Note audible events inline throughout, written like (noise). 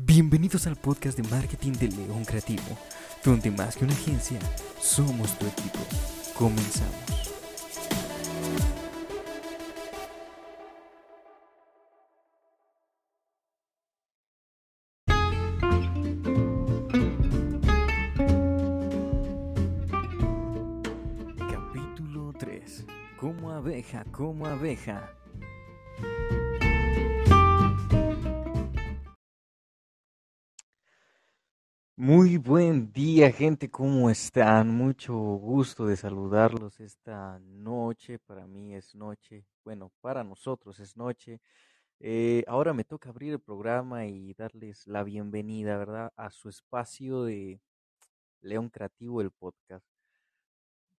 Bienvenidos al podcast de marketing de León Creativo, donde más que una agencia, somos tu equipo. Comenzamos. Capítulo 3. Como abeja, como abeja. Muy buen día, gente, ¿cómo están? Mucho gusto de saludarlos esta noche. Para mí es noche, bueno, para nosotros es noche. Eh, ahora me toca abrir el programa y darles la bienvenida, ¿verdad? A su espacio de León Creativo, el podcast.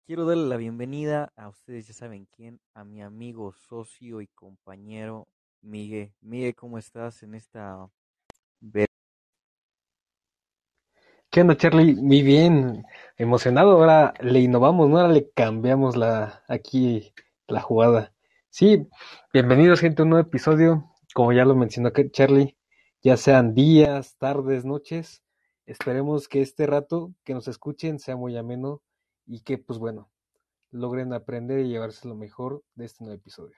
Quiero darle la bienvenida a ustedes, ya saben quién, a mi amigo, socio y compañero Miguel. Miguel, ¿cómo estás en esta ¿Qué onda, Charlie? Muy bien, emocionado. Ahora le innovamos, ¿no? Ahora le cambiamos la aquí la jugada. Sí, bienvenidos, gente, a un nuevo episodio. Como ya lo mencionó Charlie, ya sean días, tardes, noches. Esperemos que este rato que nos escuchen sea muy ameno y que, pues bueno, logren aprender y llevarse lo mejor de este nuevo episodio.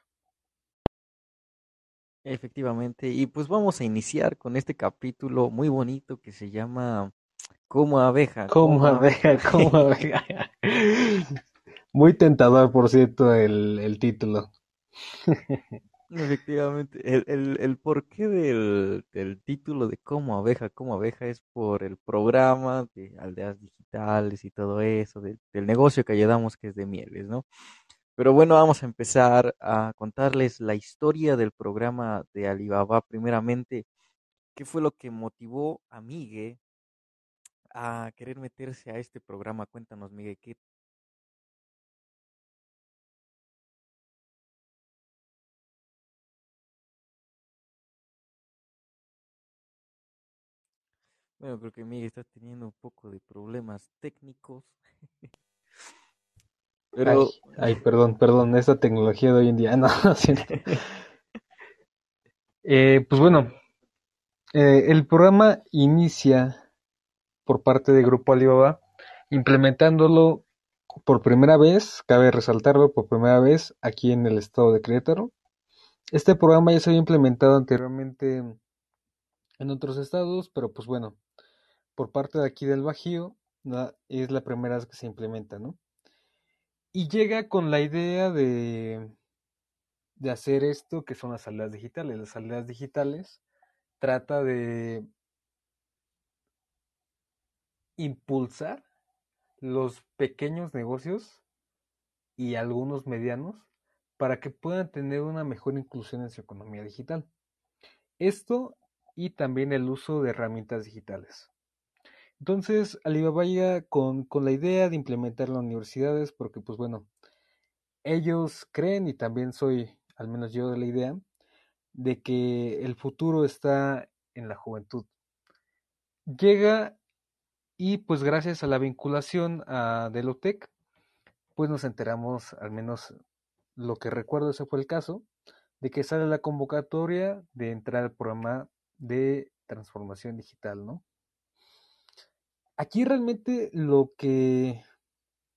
Efectivamente, y pues vamos a iniciar con este capítulo muy bonito que se llama como abeja. Como abeja, (laughs) como abeja. Muy tentador, por cierto, el, el título. Efectivamente, el, el, el porqué del, del, título de Como abeja, como abeja es por el programa de aldeas digitales y todo eso, del negocio que ayudamos que es de mieles, ¿no? Pero bueno, vamos a empezar a contarles la historia del programa de Alibaba. Primeramente, ¿qué fue lo que motivó a Migue a querer meterse a este programa. Cuéntanos, Miguel, ¿qué Bueno, creo que Miguel está teniendo un poco de problemas técnicos. (laughs) Pero... Ay, perdón, perdón, esta tecnología de hoy en día, (laughs) no, (laughs) eh, pues bueno, eh, el programa inicia por parte del Grupo Alibaba, implementándolo por primera vez, cabe resaltarlo por primera vez aquí en el estado de Querétaro. Este programa ya se había implementado anteriormente en otros estados, pero pues bueno, por parte de aquí del Bajío es la primera vez que se implementa, ¿no? Y llega con la idea de, de hacer esto que son las aldeas digitales. Las aldeas digitales trata de impulsar los pequeños negocios y algunos medianos para que puedan tener una mejor inclusión en su economía digital. Esto y también el uso de herramientas digitales. Entonces, Alibaba llega con, con la idea de implementar las universidades porque, pues bueno, ellos creen y también soy, al menos yo, de la idea de que el futuro está en la juventud. Llega y pues gracias a la vinculación a Delotec, pues nos enteramos, al menos lo que recuerdo ese fue el caso, de que sale la convocatoria de entrar al programa de transformación digital, ¿no? Aquí realmente lo que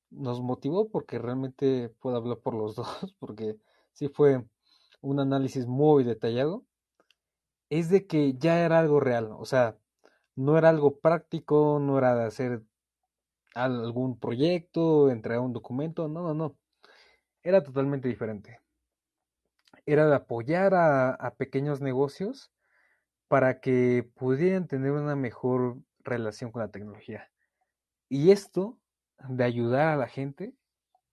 nos motivó, porque realmente puedo hablar por los (laughs) dos, porque sí fue un análisis muy detallado, es de que ya era algo real, o sea, no era algo práctico, no era de hacer algún proyecto, entregar un documento, no, no, no. Era totalmente diferente. Era de apoyar a, pequeños negocios para que pudieran tener una mejor relación con la tecnología. Y esto de ayudar a la gente,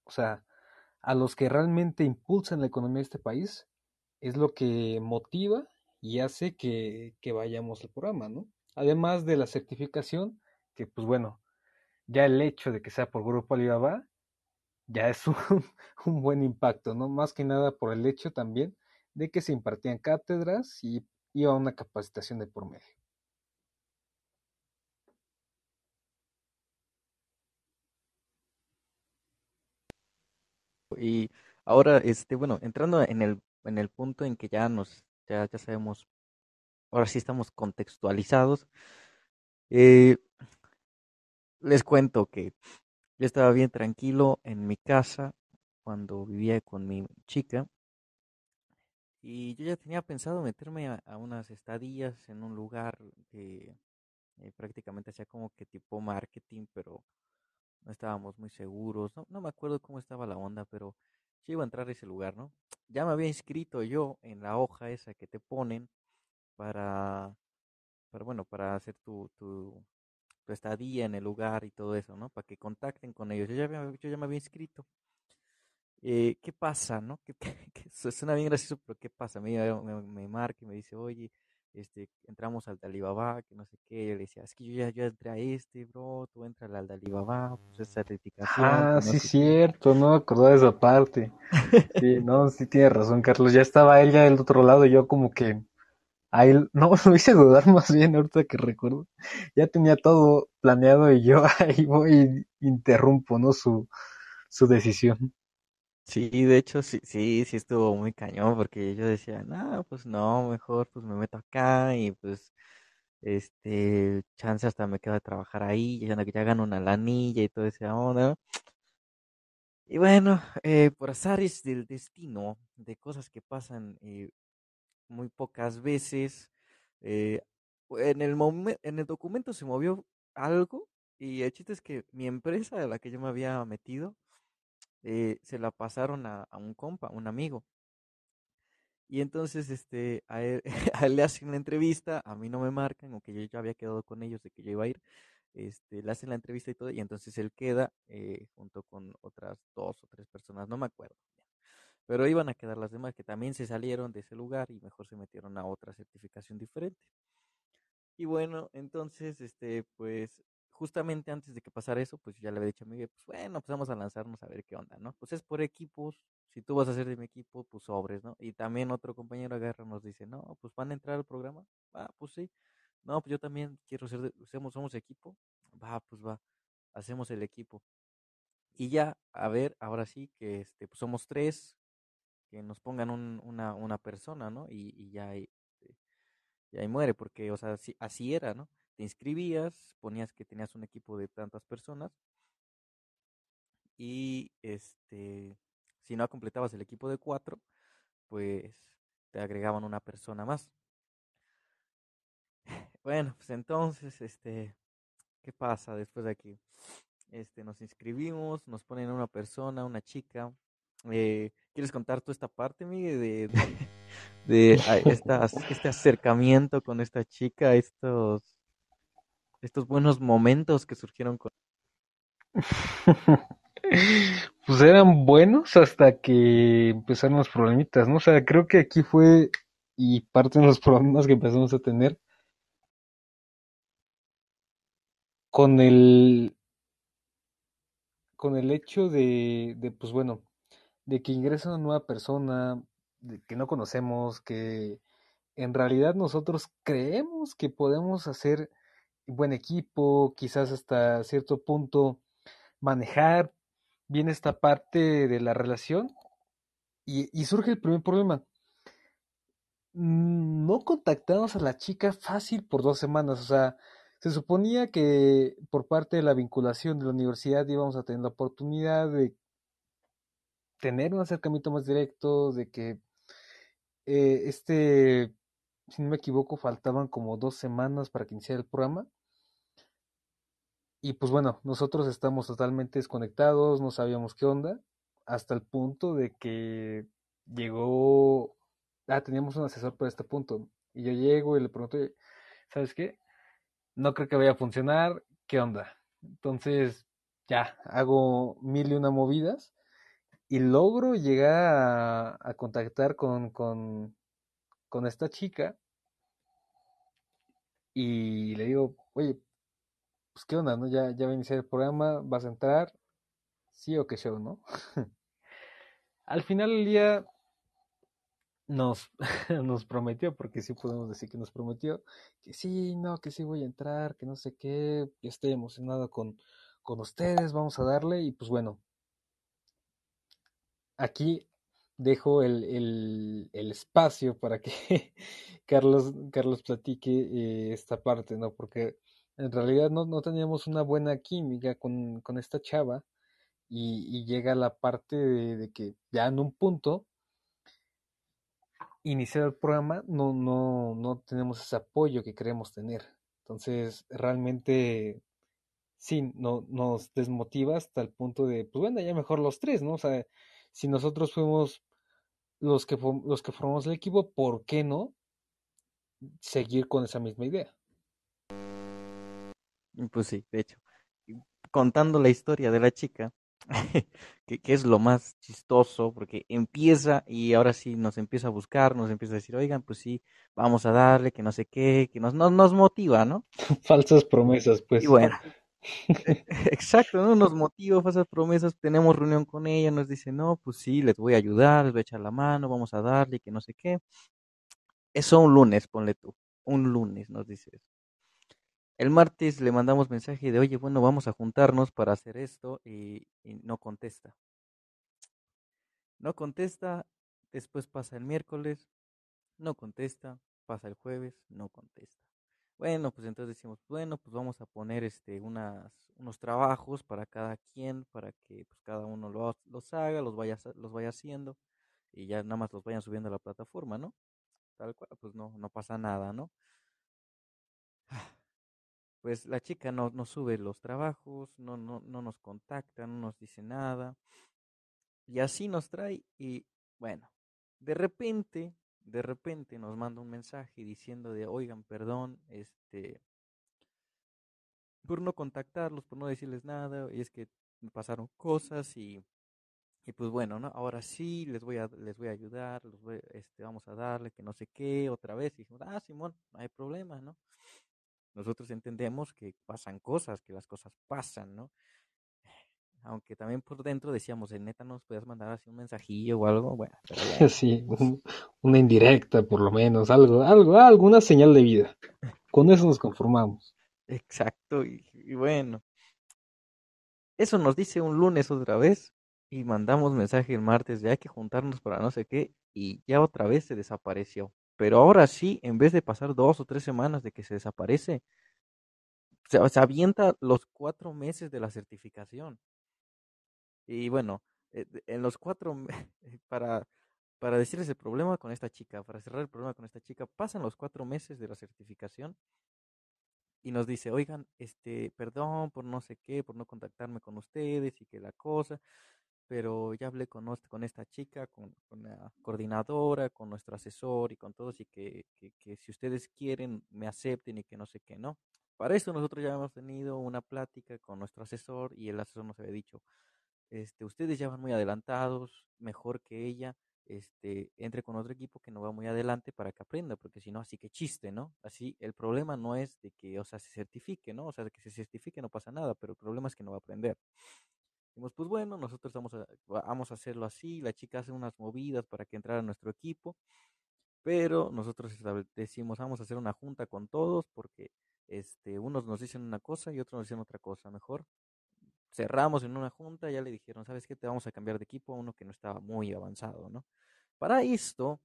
o sea, a los que realmente impulsan la economía de este país, es lo que motiva y hace que, que vayamos al programa, ¿no? Además de la certificación, que pues bueno, ya el hecho de que sea por Grupo Alibaba, ya es un, (laughs) buen impacto, ¿no? Más que nada por el hecho también de que se impartían cátedras y iba una capacitación de por medio. Y ahora, este, bueno, entrando en el, en el punto en que ya nos, ya, ya sabemos ahora sí estamos contextualizados. Eh, les cuento que yo estaba bien tranquilo en mi casa cuando vivía con mi chica y yo ya tenía pensado meterme a, unas estadías en un lugar que eh, prácticamente hacía como que tipo marketing, pero no estábamos muy seguros, no, no me acuerdo cómo estaba la onda, pero yo iba a entrar a ese lugar, ¿no? Ya me había inscrito yo en la hoja esa que te ponen para, para bueno, para hacer tu, tu, tu estadía en el lugar y todo eso, ¿no? Para que contacten con ellos. Yo ya, yo ya me había inscrito. Eh, ¿Qué pasa, no? (laughs) ¿Qué, qué, suena bien gracioso, pero ¿qué pasa? Me, me, me marca y me dice, oye, este, entramos al Dalibaba, que no sé qué, yo le decía, es que yo ya, yo entré a este, bro, tú entras al Dalibaba, pues esa certificación. Ah, sí, cierto, no me acordaba de esa parte. (laughs) Sí, no, sí tiene razón, Carlos, ya estaba él ya del otro lado, y yo como que, ahí, (laughs) no, me hice dudar más bien ahorita que recuerdo, ya tenía todo planeado y yo (laughs) ahí voy y interrumpo, ¿no? Su, su decisión. Sí, de hecho, sí, sí, sí estuvo muy cañón, porque yo decía, no, pues no, mejor pues me meto acá y pues, este, chance hasta me quedo a trabajar ahí, ya, ya gano una lanilla y todo ese onda. Y bueno, eh, por azares del destino, de cosas que pasan eh, muy pocas veces, eh, en el en el documento se movió algo y el chiste es que mi empresa de la que yo me había metido, eh, se la pasaron a, un compa, un amigo. Y entonces este, a él, (laughs) a, él, le hacen la entrevista, a mí no me marcan, aunque yo ya había quedado con ellos de que yo iba a ir, este, le hacen la entrevista y todo, y entonces él queda eh, junto con otras dos o tres personas, no me acuerdo. Pero iban a quedar las demás que también se salieron de ese lugar y mejor se metieron a otra certificación diferente. Y bueno, entonces, este, pues justamente antes de que pasara eso, pues ya le había dicho a Miguel, pues bueno, pues vamos a lanzarnos a ver qué onda, ¿no? Pues es por equipos, si tú vas a ser de mi equipo, pues sobres, ¿no? Y también otro compañero agarra nos dice, no, pues van a entrar al programa, ah, pues sí, no, pues yo también quiero ser, de, somos, somos equipo, va, pues va, hacemos el equipo. Y ya, a ver, ahora sí que este, pues somos tres, que nos pongan un, una, una persona, ¿no? Y, y ya, ahí, ahí muere, porque, o sea, así, así era, ¿no? te inscribías, ponías que tenías un equipo de tantas personas y este, si no completabas el equipo de cuatro, pues te agregaban una persona más. (laughs) Bueno, pues entonces, este, ¿qué pasa después de aquí? Este, nos inscribimos, nos ponen una persona, una chica. Eh, ¿Quieres contar tú esta parte, Miguel, de, de, de estas, (laughs) este acercamiento con esta chica, estos estos buenos momentos que surgieron con... (laughs) pues eran buenos hasta que empezaron los problemitas, ¿no? O sea, creo que aquí fue y parte de los (laughs) problemas que empezamos a tener con el con el hecho de, de pues bueno, de que ingresa una nueva persona que no conocemos, que en realidad nosotros creemos que podemos hacer buen equipo, quizás hasta cierto punto manejar bien esta parte de la relación. Y, surge el primer problema. Mm, no contactamos a la chica fácil por dos semanas. O sea, se suponía que por parte de la vinculación de la universidad íbamos a tener la oportunidad de tener un acercamiento más directo, de que eh, este, si no me equivoco, faltaban como dos semanas para que iniciara el programa. Y pues bueno, nosotros estamos totalmente desconectados, no sabíamos qué onda, hasta el punto de que llegó, ah, teníamos un asesor para este punto. Y yo llego y le pregunto, ¿sabes qué? No creo que vaya a funcionar, ¿qué onda? Entonces, ya, hago mil y una movidas y logro llegar a, contactar con, con, esta chica y le digo, oye, pues qué onda, ¿no? Ya, ya va a iniciar el programa, vas a entrar, sí o qué show, ¿no? (laughs) Al final del día nos, (laughs) nos prometió, porque sí podemos decir que nos prometió, que sí, no, que sí voy a entrar, que no sé qué, ya estoy emocionado con, con ustedes, vamos a darle, y pues bueno, aquí dejo el, el, espacio para que (laughs) Carlos, Carlos platique eh, esta parte, ¿no? Porque en realidad no, no teníamos una buena química con, con esta chava y, llega la parte de, que ya en un punto iniciar el programa no, no, no tenemos ese apoyo que queremos tener. Entonces, realmente sí, no, nos desmotiva hasta el punto de, pues bueno, ya mejor los tres, ¿no? O sea, si nosotros fuimos los que, los que formamos el equipo, ¿por qué no seguir con esa misma idea? Pues sí, de hecho, contando la historia de la chica, (laughs) que, es lo más chistoso, porque empieza y ahora sí nos empieza a buscar, nos empieza a decir, oigan, pues sí, vamos a darle, que no sé qué, que nos, nos, nos motiva, ¿no? (laughs) Falsas promesas, pues. Y bueno, (laughs) exacto, ¿no? Nos motiva, falsas promesas, tenemos reunión con ella, nos dice, no, pues sí, les voy a ayudar, les voy a echar la mano, vamos a darle, que no sé qué. Eso un lunes, ponle tú, un lunes nos dice eso. El martes le mandamos mensaje de, oye, bueno, vamos a juntarnos para hacer esto y, no contesta. No contesta, después pasa el miércoles, no contesta, pasa el jueves, no contesta. Bueno, pues entonces decimos, bueno, pues vamos a poner este unas, unos trabajos para cada quien, para que pues cada uno los haga, los vaya, los vaya haciendo y ya nada más los vayan subiendo a la plataforma, ¿no? Tal cual, pues no, no pasa nada, ¿no? pues la chica no, no sube los trabajos, no, no, no nos contacta, no nos dice nada. Y así nos trae y bueno, de repente, de repente nos manda un mensaje diciendo de, oigan, perdón, este, por no contactarlos, por no decirles nada, y es que pasaron cosas y, y pues bueno, ¿no? Ahora sí, les voy a, les voy a ayudar, voy, este, vamos a darle que no sé qué, otra vez, y dijimos, ah, Simón, no hay problema, ¿no? nosotros entendemos que pasan cosas, que las cosas pasan, ¿no? Aunque también por dentro decíamos, en neta nos puedes mandar así un mensajillo o algo, bueno. (laughs) Sí, una indirecta por lo menos, algo, algo, alguna señal de vida. Con eso nos conformamos. Exacto, y, bueno. Eso nos dice un lunes otra vez y mandamos mensaje el martes de hay que juntarnos para no sé qué y ya otra vez se desapareció. Pero ahora sí, en vez de pasar dos o tres semanas de que se desaparece, se, avienta los cuatro meses de la certificación. Y bueno, eh, en los cuatro, (laughs) para, para decirles el problema con esta chica, para cerrar el problema con esta chica, pasan los cuatro meses de la certificación y nos dice, oigan, este, perdón por no sé qué, por no contactarme con ustedes y que la cosa, pero ya hablé con, con esta chica, con, la coordinadora, con nuestro asesor y con todos, y que, que, si ustedes quieren me acepten y que no sé qué, ¿no? Para eso nosotros ya hemos tenido una plática con nuestro asesor y el asesor nos había dicho, este, ustedes ya van muy adelantados, mejor que ella, este, entre con otro equipo que no va muy adelante para que aprenda, porque si no, así que chiste, ¿no? Así, el problema no es de que, o sea, se certifique, ¿no? O sea, que se certifique no pasa nada, pero el problema es que no va a aprender. Dijimos, pues bueno, nosotros vamos a, vamos a hacerlo así, la chica hace unas movidas para que entrara a nuestro equipo, pero nosotros decimos, vamos a hacer una junta con todos porque este, unos nos dicen una cosa y otros nos dicen otra cosa, mejor cerramos en una junta, ya le dijeron, ¿sabes qué? Te vamos a cambiar de equipo a uno que no estaba muy avanzado, ¿no? Para esto,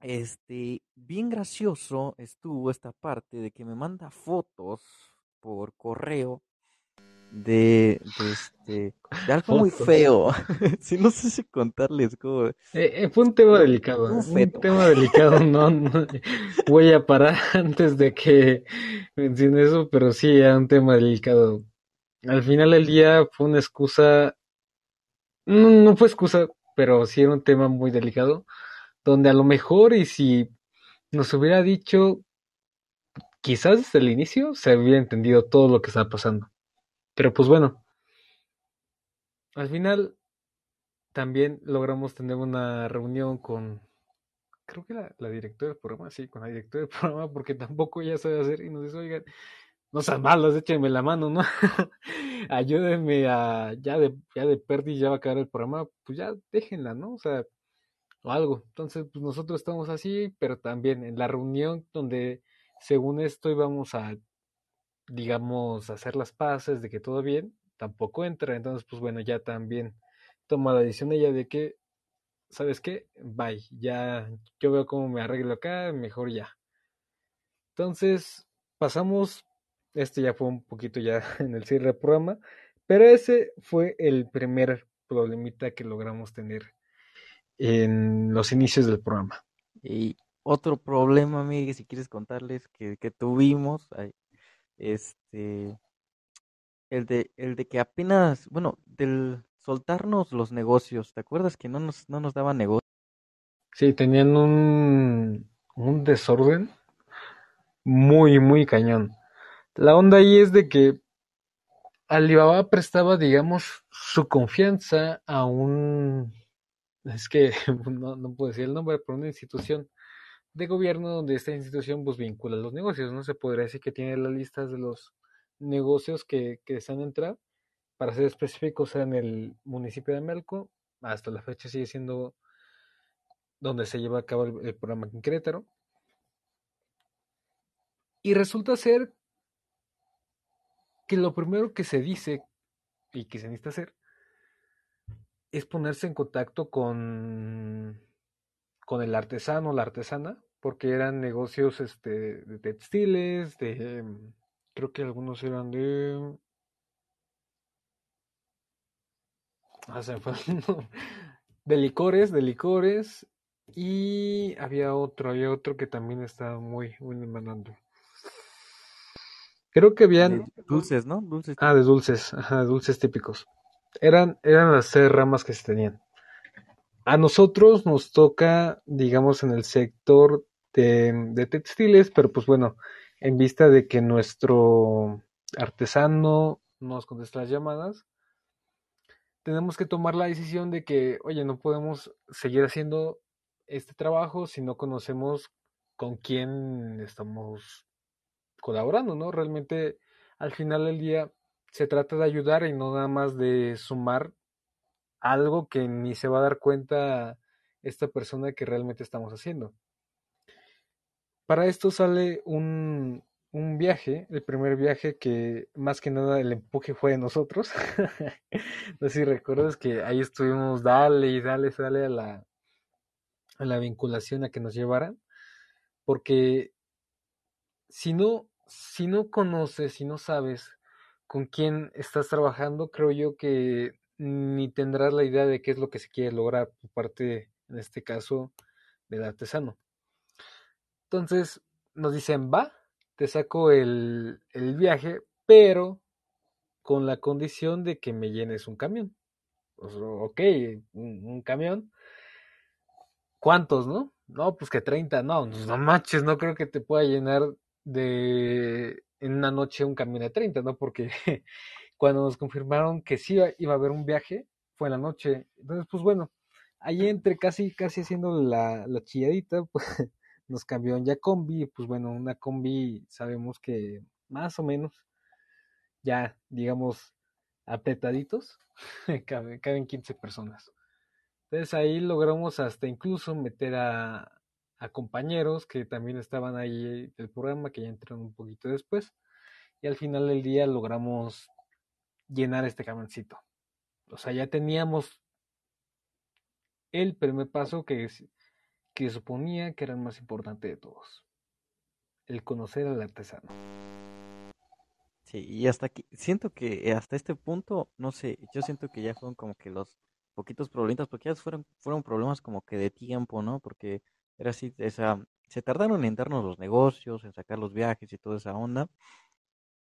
este, bien gracioso estuvo esta parte de que me manda fotos por correo de, de, este, de algo muy feo. (laughs) si no sé si contarles cómo. Eh, eh, fue un tema delicado. Un, tema delicado, (laughs) no, Voy a parar (laughs) antes de que mencione eso, pero sí, era un tema delicado. Al final del día fue una excusa. No, fue excusa, pero sí era un tema muy delicado. Donde a lo mejor, y si nos hubiera dicho, quizás desde el inicio, se hubiera entendido todo lo que estaba pasando pero pues bueno, al final también logramos tener una reunión con, creo que la, la directora del programa, sí, con la directora del (laughs) programa, porque tampoco ella sabe hacer y nos dice, oigan, no sean malos, échenme la mano, ¿no? (laughs) Ayúdenme a, ya de, ya de perdi ya va a acabar el programa, pues ya déjenla, ¿no? O sea, o algo. Entonces, pues nosotros estamos así, pero también en la reunión donde según esto íbamos a digamos, hacer las paces de que todo bien, tampoco entra. Entonces, pues bueno, ya también toma la decisión ella de que ¿sabes qué? Bye, ya yo veo cómo me arreglo acá, mejor ya. Entonces, pasamos, este ya fue un poquito ya (laughs) en el cierre del programa, pero ese fue el primer problemita que logramos tener en los inicios del programa. Y otro problema, Miguel, si quieres contarles que, que tuvimos, este, el de, el de que apenas, bueno, del soltarnos los negocios, ¿te acuerdas que no nos, no nos daban negocio? Sí, tenían un, un desorden muy, muy cañón. La onda ahí es de que Alibaba prestaba, digamos, su confianza a un, es que (laughs) no, puedo decir el nombre, pero una institución de gobierno donde esta institución pues vincula los negocios, ¿no? Se podría decir que tiene las listas de los negocios que, que desean entrar. Para ser específicos, en el municipio de Melco, hasta la fecha sigue siendo donde se lleva a cabo el, el programa en Querétaro. Y resulta ser que lo primero que se dice y que se necesita hacer es ponerse en contacto con, con el artesano o la artesana, porque eran negocios este, de textiles, de creo que algunos eran de ah, (laughs) de licores, de licores y había otro, había otro que también estaba muy, muy demandando. Creo que habían De dulces, ¿no? Dulces. ah de dulces, ajá, dulces típicos. Eran eran las seis ramas que se tenían. A nosotros nos toca, digamos, en el sector de, de textiles, pero pues bueno, en vista de que nuestro artesano nos contesta las llamadas, tenemos que tomar la decisión de que, oye, no podemos seguir haciendo este trabajo si no conocemos con quién estamos colaborando, ¿no? Realmente al final del día se trata de ayudar y no nada más de sumar algo que ni se va a dar cuenta esta persona que realmente estamos haciendo. Para esto sale un, un viaje, el primer viaje que más que nada el empuje fue de nosotros. (laughs) no sé si recuerdas que ahí estuvimos, dale y dale, dale a la, a la vinculación a que nos llevaran, porque si no, si no conoces, si no sabes con quién estás trabajando, creo yo que ni tendrás la idea de qué es lo que se quiere lograr por parte, en este caso, del artesano. Entonces nos dicen, va, te saco el, el viaje, pero con la condición de que me llenes un camión. Ok, un, un camión. ¿Cuántos, no? No, pues que 30, no, no manches, no creo que te pueda llenar de en una noche un camión de 30, ¿no? Porque (laughs) cuando nos confirmaron que sí iba, iba a haber un viaje, fue en la noche. Entonces, pues bueno, ahí entre casi, casi haciendo la, la chilladita, pues (laughs) nos cambió en ya combi, pues bueno, una combi sabemos que más o menos, ya digamos, apretaditos, (laughs) caben, caben 15 personas. Entonces ahí logramos hasta incluso meter a, a compañeros que también estaban ahí del programa, que ya entraron un poquito después. Y al final del día logramos llenar este camioncito. O sea, ya teníamos el primer paso que, que suponía que era el más importante de todos. El conocer al artesano. Sí, y hasta aquí, siento que hasta este punto, no sé, yo siento que ya fueron como que los poquitos problemitas, porque ya fueron, fueron problemas como que de tiempo, ¿no? Porque era así, esa, se tardaron en darnos los negocios, en sacar los viajes y toda esa onda,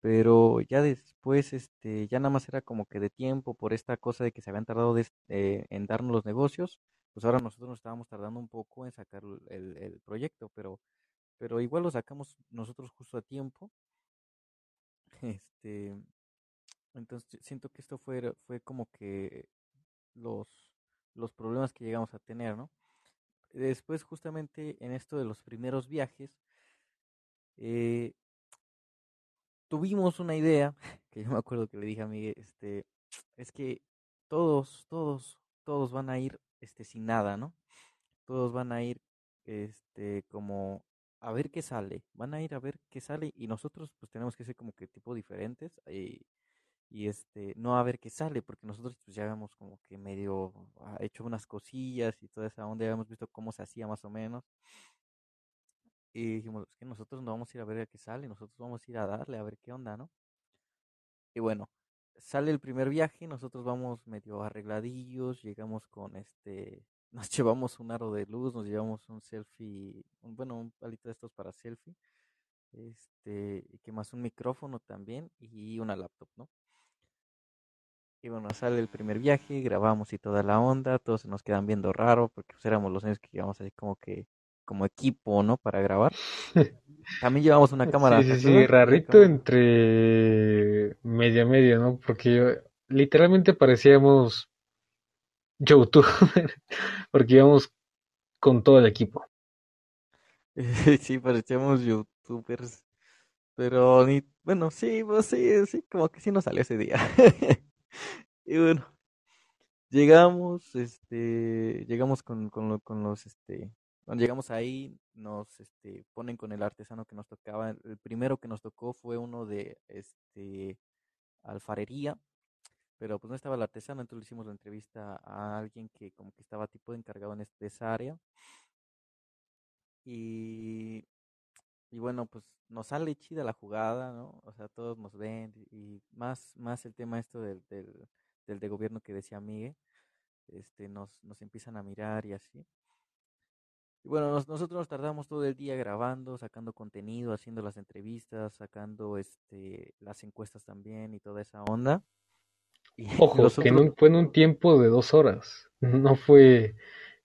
pero ya después, este, ya nada más era como que de tiempo por esta cosa de que se habían tardado de, eh, en darnos los negocios, pues ahora nosotros nos estábamos tardando un poco en sacar el, el proyecto, pero, pero igual lo sacamos nosotros justo a tiempo. (laughs) Este, entonces siento que esto fue, fue como que los, los problemas que llegamos a tener, ¿no? Después, justamente en esto de los primeros viajes, eh, tuvimos una idea, (laughs) que yo me acuerdo que le dije a Miguel, este, es que todos, todos, todos van a ir este, sin nada, ¿no? Todos van a ir este, como a ver qué sale, van a ir a ver qué sale y nosotros pues tenemos que ser como que tipo diferentes y este, no a ver qué sale, porque nosotros pues ya habíamos como que medio ah, hecho unas cosillas y toda esa onda, ya habíamos visto cómo se hacía más o menos. Y dijimos, es que nosotros no vamos a ir a ver qué sale, nosotros vamos a ir a darle a ver qué onda, ¿no? Y bueno, sale el primer viaje, nosotros vamos medio arregladillos, llegamos con este, (laughs) nos llevamos un aro de luz, nos llevamos un selfie, un, bueno, un palito de estos para selfie, este, que más un micrófono también y una laptop, ¿no? Y bueno, sale el primer viaje, grabamos y toda la onda, todos se nos quedan viendo raro porque pues, éramos los años que llevamos así como que como equipo, ¿no? Para grabar. (laughs) También llevamos una cámara. Sí, sí, sí, rarito entre media media, ¿no? Porque literalmente parecíamos YouTube, (laughs) porque íbamos con todo el equipo. (laughs) sí, parecíamos youtubers, pero ni, bueno, sí, pues sí, sí, como que sí nos salió ese día. (laughs) y bueno, llegamos, este, llegamos con, con, los, este, cuando llegamos ahí, nos este, ponen con el artesano que nos tocaba. El primero que nos tocó fue uno de este, alfarería, pero pues no estaba el artesano, entonces le hicimos la entrevista a alguien que como que estaba tipo encargado en este, esa área. Y, y bueno, pues nos sale chida la jugada, ¿no? O sea, todos nos ven y más, más el tema esto del, del, del de gobierno que decía Miguel, este, nos, nos empiezan a mirar y así. Y bueno, nosotros nos tardamos todo el día grabando, sacando contenido, haciendo las entrevistas, sacando este las encuestas también y toda esa onda. Y (laughs) Ojo, que no fue en un tiempo de dos horas. No fue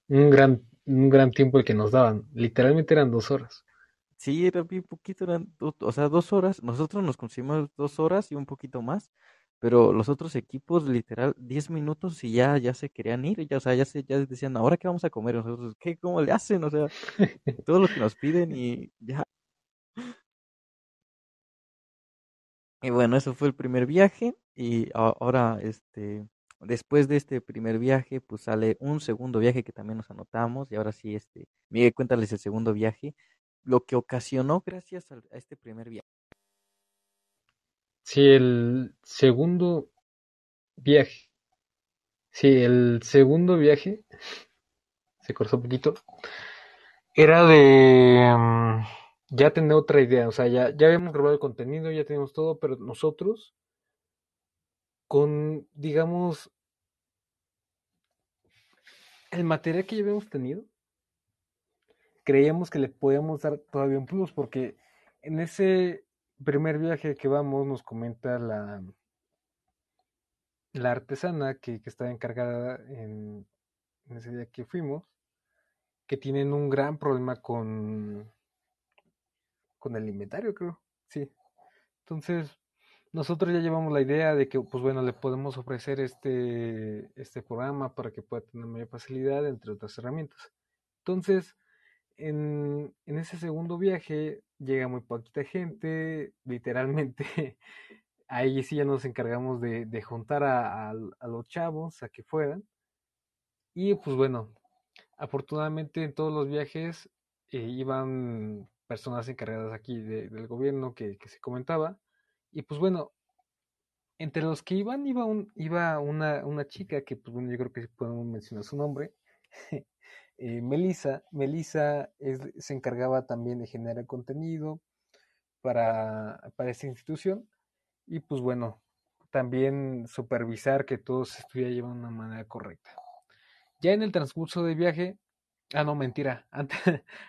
un gran, un gran tiempo el que nos daban. Literalmente eran dos horas. Sí, era bien poquito, eran, o sea, dos horas. Nosotros nos conseguimos dos horas y un poquito más. Pero los otros equipos, literal, 10 minutos y ya, ya se querían ir, ya, o sea, ya, se, ya decían, ¿ahora qué vamos a comer? nosotros, ¿qué? ¿Cómo le hacen? O sea, todo lo que nos piden y ya. Y bueno, eso fue el primer viaje y ahora, este, después de este primer viaje, pues sale un segundo viaje que también nos anotamos y ahora sí, este, Miguel, cuéntales el segundo viaje, lo que ocasionó gracias a este primer viaje. Sí, el segundo viaje. Sí, el segundo viaje. Se cortó un poquito. Era de mm, ya tener otra idea. O sea, ya, ya habíamos grabado el contenido, ya tenemos todo, pero nosotros, con, digamos, el material que ya habíamos tenido, creíamos que le podíamos dar todavía un plus, porque en ese primer viaje que vamos nos comenta la, la artesana que, que estaba encargada en, ese día que fuimos, que tienen un gran problema con, con el inventario, creo. Sí. Entonces, nosotros ya llevamos la idea de que, pues bueno, le podemos ofrecer este, este programa para que pueda tener mayor facilidad, entre otras herramientas. Entonces, en, ese segundo viaje llega muy poquita gente, literalmente (laughs) ahí sí ya nos encargamos de, juntar a, los chavos a que fueran. Y pues bueno, afortunadamente en todos los viajes eh, iban personas encargadas aquí de, del gobierno que, se comentaba. Y pues bueno, entre los que iban iba una, una chica que pues bueno, yo creo que podemos mencionar su nombre. (laughs) eh, Melissa. Se encargaba también de generar contenido para, para esta institución y pues bueno, también supervisar que todo se estuviera llevando de una manera correcta. Ya en el transcurso del viaje, ah no, mentira, (laughs) antes,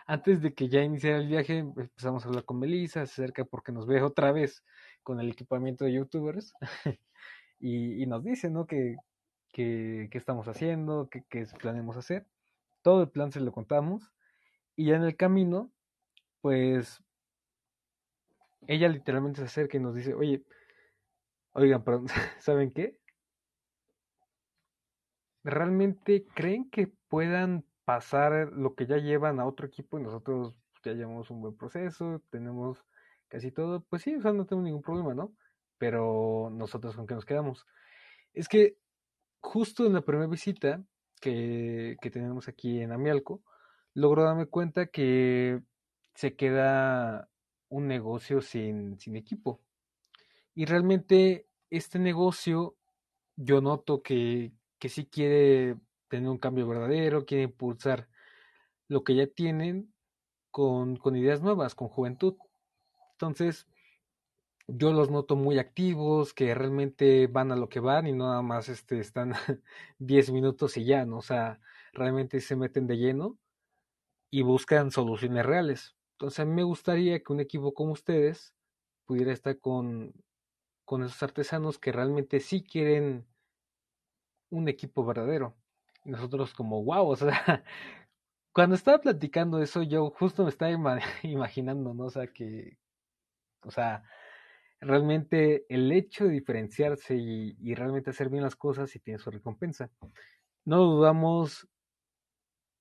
antes de que ya iniciara el viaje empezamos a hablar con Melissa acerca porque nos ve otra vez con el equipamiento de youtubers (laughs) y, y, nos dice, ¿no? Que, que, que estamos haciendo, que, que planeamos hacer todo el plan se lo contamos y ya en el camino, pues ella literalmente se acerca y nos dice, oye, oigan, pero (laughs) ¿saben qué? ¿Realmente creen que puedan pasar lo que ya llevan a otro equipo y nosotros ya llevamos un buen proceso, tenemos casi todo? Pues sí, o sea, no tengo ningún problema, ¿no? Pero nosotros con qué nos quedamos. Es que justo en la primera visita que, tenemos aquí en Amialco, logro darme cuenta que se queda un negocio sin, sin equipo. Y realmente este negocio yo noto que, que sí quiere tener un cambio verdadero, quiere impulsar lo que ya tienen con, con ideas nuevas, con juventud. Entonces, yo los noto muy activos, que realmente van a lo que van y no nada más este, están (laughs) 10 minutos y ya, ¿no? O sea, realmente se meten de lleno y buscan soluciones reales. Entonces, a mí me gustaría que un equipo como ustedes pudiera estar con, con esos artesanos que realmente sí quieren un equipo verdadero. Y nosotros como, wow, o sea, (laughs) cuando estaba platicando eso, yo justo me estaba ima (laughs) imaginando, ¿no? O sea, que, o sea, realmente el hecho de diferenciarse y, realmente hacer bien las cosas y tiene su recompensa. No dudamos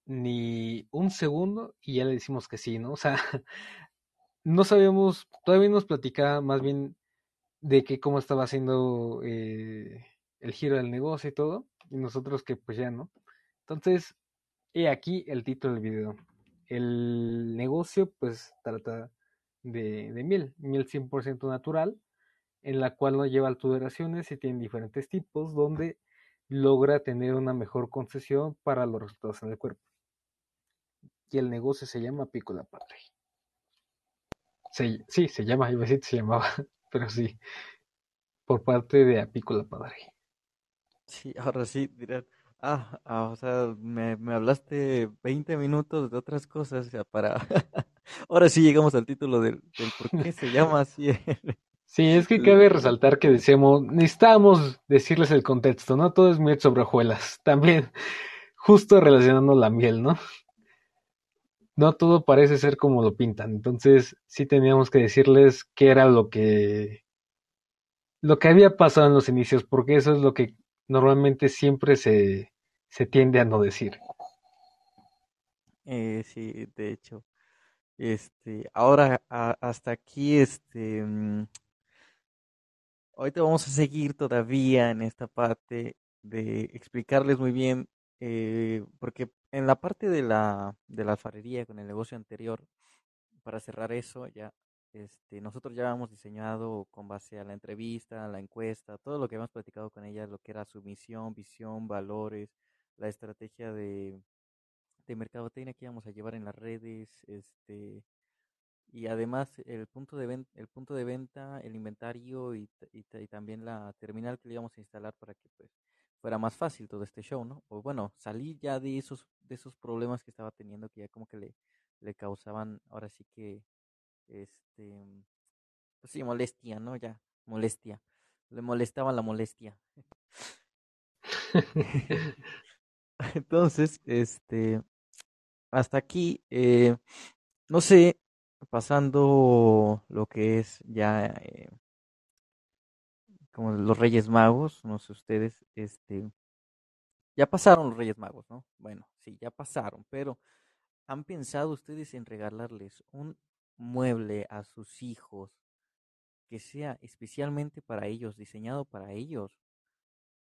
ni un segundo y ya le decimos que sí, ¿no? O sea, (laughs) no sabíamos, todavía nos platicaba más bien de que cómo estaba haciendo eh, el giro del negocio y todo, y nosotros que pues ya no. Entonces, he aquí el título del video. El negocio pues trata de, de miel, miel 100% natural, en la cual no lleva alteraciones y tiene diferentes tipos, donde logra tener una mejor concesión para los resultados en el cuerpo. Y el negocio se llama Piccola Padre. Se, sí, se llama, iba a decir se llamaba, (laughs) pero sí, por parte de Apícola Padre. Sí, ahora sí, dirán, ah, ah, o sea, me, me hablaste 20 minutos de otras cosas para... (laughs) ahora sí llegamos al título del, del por qué se llama así. Sí, es que cabe resaltar que decíamos, necesitamos decirles el contexto, ¿no? Todo es miel sobre hojuelas. (laughs) También, justo relacionando la miel, ¿no? No todo parece ser como lo pintan. Entonces, sí teníamos que decirles qué era lo que lo que había pasado en los inicios, porque eso es lo que normalmente siempre se, se tiende a no decir. Eh, sí, de hecho. Este, ahora hasta aquí, este, mm, ahorita vamos a seguir todavía en esta parte de explicarles muy bien, eh, porque en la parte de la, de la alfarería con el negocio anterior, para cerrar eso, ya, este, nosotros ya habíamos diseñado con base a la entrevista, la encuesta, todo lo que habíamos platicado con ella, lo que era su misión, visión, valores, la estrategia de, de mercadotecnia que íbamos a llevar en las redes, este, y además el punto de venta, el punto de venta, el inventario y, y, también la terminal que le íbamos a instalar para que pues fuera más fácil todo este show, ¿no? O bueno, salir ya de esos, de esos problemas que estaba teniendo que ya como que le, le causaban ahora sí que este pues sí, molestia, ¿no? Ya, molestia. Le molestaba la molestia. (laughs) (laughs) Entonces, este, hasta aquí, eh, no sé, pasando lo que es ya eh, como los Reyes Magos, no sé ustedes, este, ya pasaron los Reyes Magos, ¿no? Bueno, sí, ya pasaron, pero ¿han pensado ustedes en regalarles un mueble a sus hijos que sea especialmente para ellos, diseñado para ellos?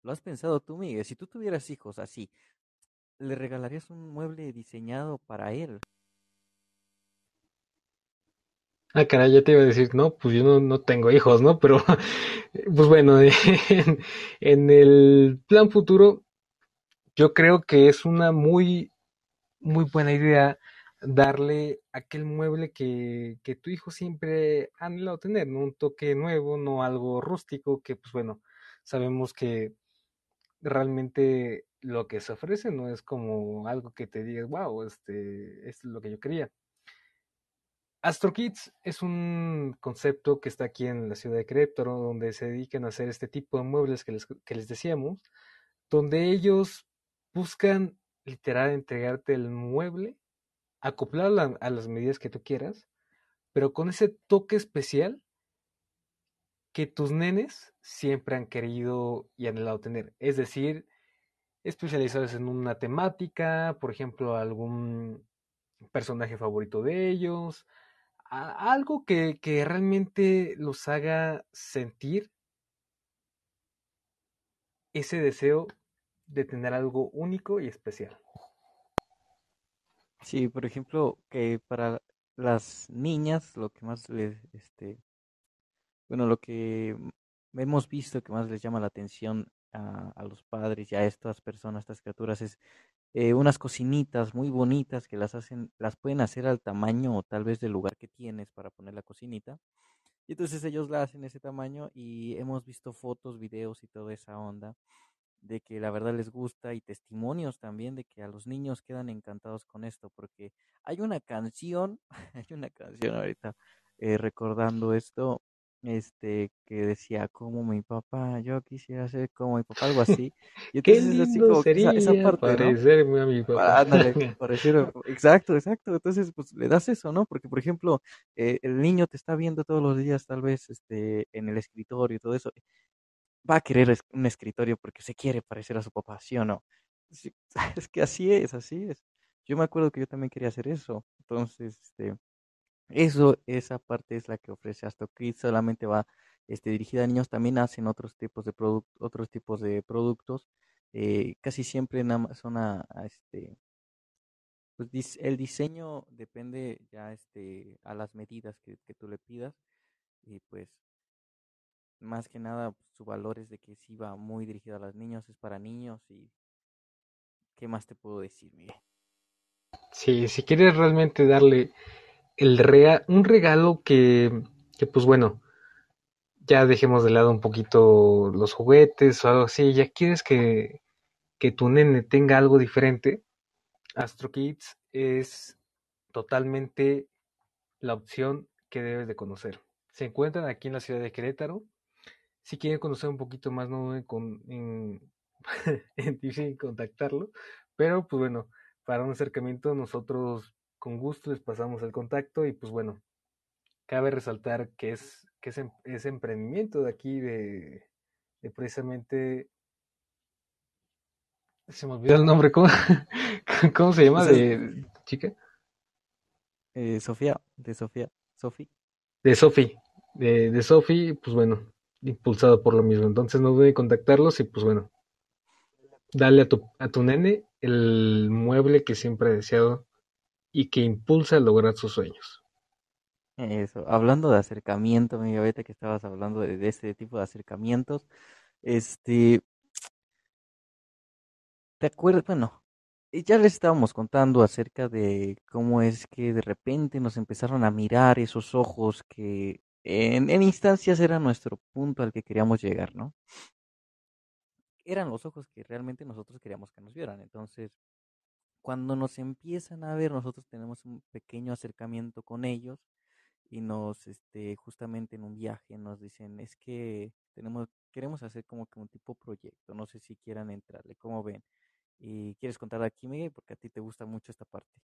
¿Lo has pensado tú, Miguel? Si tú tuvieras hijos así, ¿le regalarías un mueble diseñado para él? Ah, caray, ya te iba a decir, no, pues yo no, no tengo hijos, ¿no? Pero, (laughs) pues bueno, (laughs) en, el plan futuro, yo creo que es una muy, muy buena idea darle aquel mueble que, que tu hijo siempre ha anhelado tener, ¿no? Un toque nuevo, no algo rústico, que pues bueno, sabemos que realmente lo que se ofrece no es como algo que te digas, wow, este, esto es lo que yo quería. Astro Kids es un concepto que está aquí en la ciudad de Querétaro, donde se dedican a hacer este tipo de muebles que les, que les decíamos, donde ellos buscan literal entregarte el mueble, acoplarlo a, a las medidas que tú quieras, pero con ese toque especial que tus nenes siempre han querido y anhelado tener. Es decir, especializados en una temática, por ejemplo, algún personaje favorito de ellos, algo que, que realmente los haga sentir ese deseo de tener algo único y especial. Sí, por ejemplo, que para las niñas lo que más les, este, bueno, lo que hemos visto que más les llama la atención a, los padres y a estas personas, estas criaturas, es eh, unas cocinitas muy bonitas que las hacen, las pueden hacer al tamaño o tal vez del lugar que tienes para poner la cocinita. Y entonces ellos la hacen ese tamaño y hemos visto fotos, videos y toda esa onda de que la verdad les gusta y testimonios también de que a los niños quedan encantados con esto, porque hay una canción, (laughs) hay una canción ahorita eh, recordando esto, este, que decía como mi papá, yo quisiera ser como mi papá, algo (laughs) así. Y Qué lindo sería esa, parte, parecerme a mi papá. Ándale, (laughs) exacto, exacto. Entonces, pues le das eso, ¿no? Porque, por ejemplo, eh, el niño te está viendo todos los días, tal vez, este, en el escritorio y todo eso va a querer un escritorio porque se quiere parecer a su papá, ¿sí o no? (laughs) es que así es, así es. Yo me acuerdo que yo también quería hacer eso. Entonces, este, eso, esa parte es la que ofrece AstroKids, solamente va este, dirigida a niños, también hacen otros tipos de otros tipos de productos, eh, casi siempre son a, este, pues el diseño depende ya este, a las medidas que, que tú le pidas y pues más que nada su valor es de que sí va muy dirigido a los niños, es para niños y ¿qué más te puedo decir, Miguel? Sí, si quieres realmente darle el rea un regalo que, que, pues bueno, ya dejemos de lado un poquito los juguetes o algo así, ya quieres que, que tu nene tenga algo diferente, Astro Kids es totalmente la opción que debes de conocer. Se encuentran aquí en la ciudad de Querétaro, si quieren conocer un poquito más, no con, en, (laughs) en contactarlo. Pero pues bueno, para un acercamiento nosotros con gusto les pasamos el contacto y pues bueno, cabe resaltar que es que ese, em, ese emprendimiento de aquí de, de, precisamente se me olvidó el nombre, ¿cómo, (laughs) ¿cómo se llama? de chica. Eh, Sofía, de Sofía, Sofi. De Sofi, de, de Sofi, pues bueno, impulsado por lo mismo. Entonces no debe contactarlos y pues bueno, dale a tu, a tu nene el mueble que siempre ha deseado y que impulsa a lograr sus sueños. Eso, hablando de acercamiento, mi ahorita que estabas hablando de, este tipo de acercamientos, este, ¿te acuerdas? Bueno, ya les estábamos contando acerca de cómo es que de repente nos empezaron a mirar esos ojos que en, en instancias era nuestro punto al que queríamos llegar, ¿no? Eran los ojos que realmente nosotros queríamos que nos vieran. Entonces, cuando nos empiezan a ver, nosotros tenemos un pequeño acercamiento con ellos y nos, este, justamente en un viaje nos dicen, es que tenemos, queremos hacer como que un tipo proyecto, no sé si quieran entrarle, ¿cómo ven? ¿Y quieres contar aquí, Miguel? Porque a ti te gusta mucho esta parte.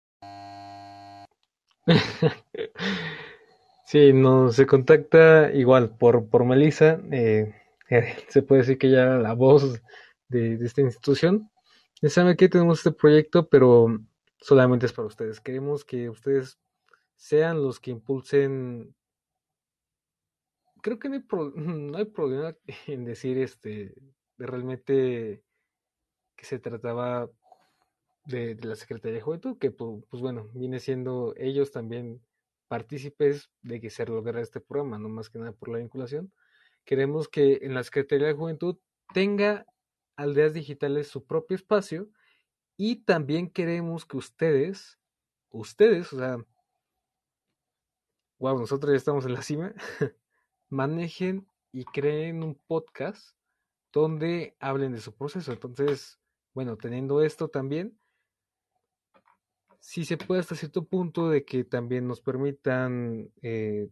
(laughs) Sí, no se contacta igual por, por Melissa. Eh, (laughs) se puede decir que ella era la voz de, esta institución. Saben que tenemos este proyecto, pero solamente es para ustedes. Queremos que ustedes sean los que impulsen. Creo que no hay, (laughs) problema en decir este realmente que se trataba de, la Secretaría de Juventud, que pues, pues bueno, viene siendo ellos también partícipes de que se lograra este programa, no más que nada por la vinculación. Queremos que en la Secretaría de Juventud tenga aldeas digitales su propio espacio y también queremos que ustedes, ustedes, o sea, wow, nosotros ya estamos en la cima, (laughs) manejen y creen un podcast donde hablen de su proceso. Entonces, bueno, teniendo esto también, si se puede hasta cierto punto de que también nos permitan eh,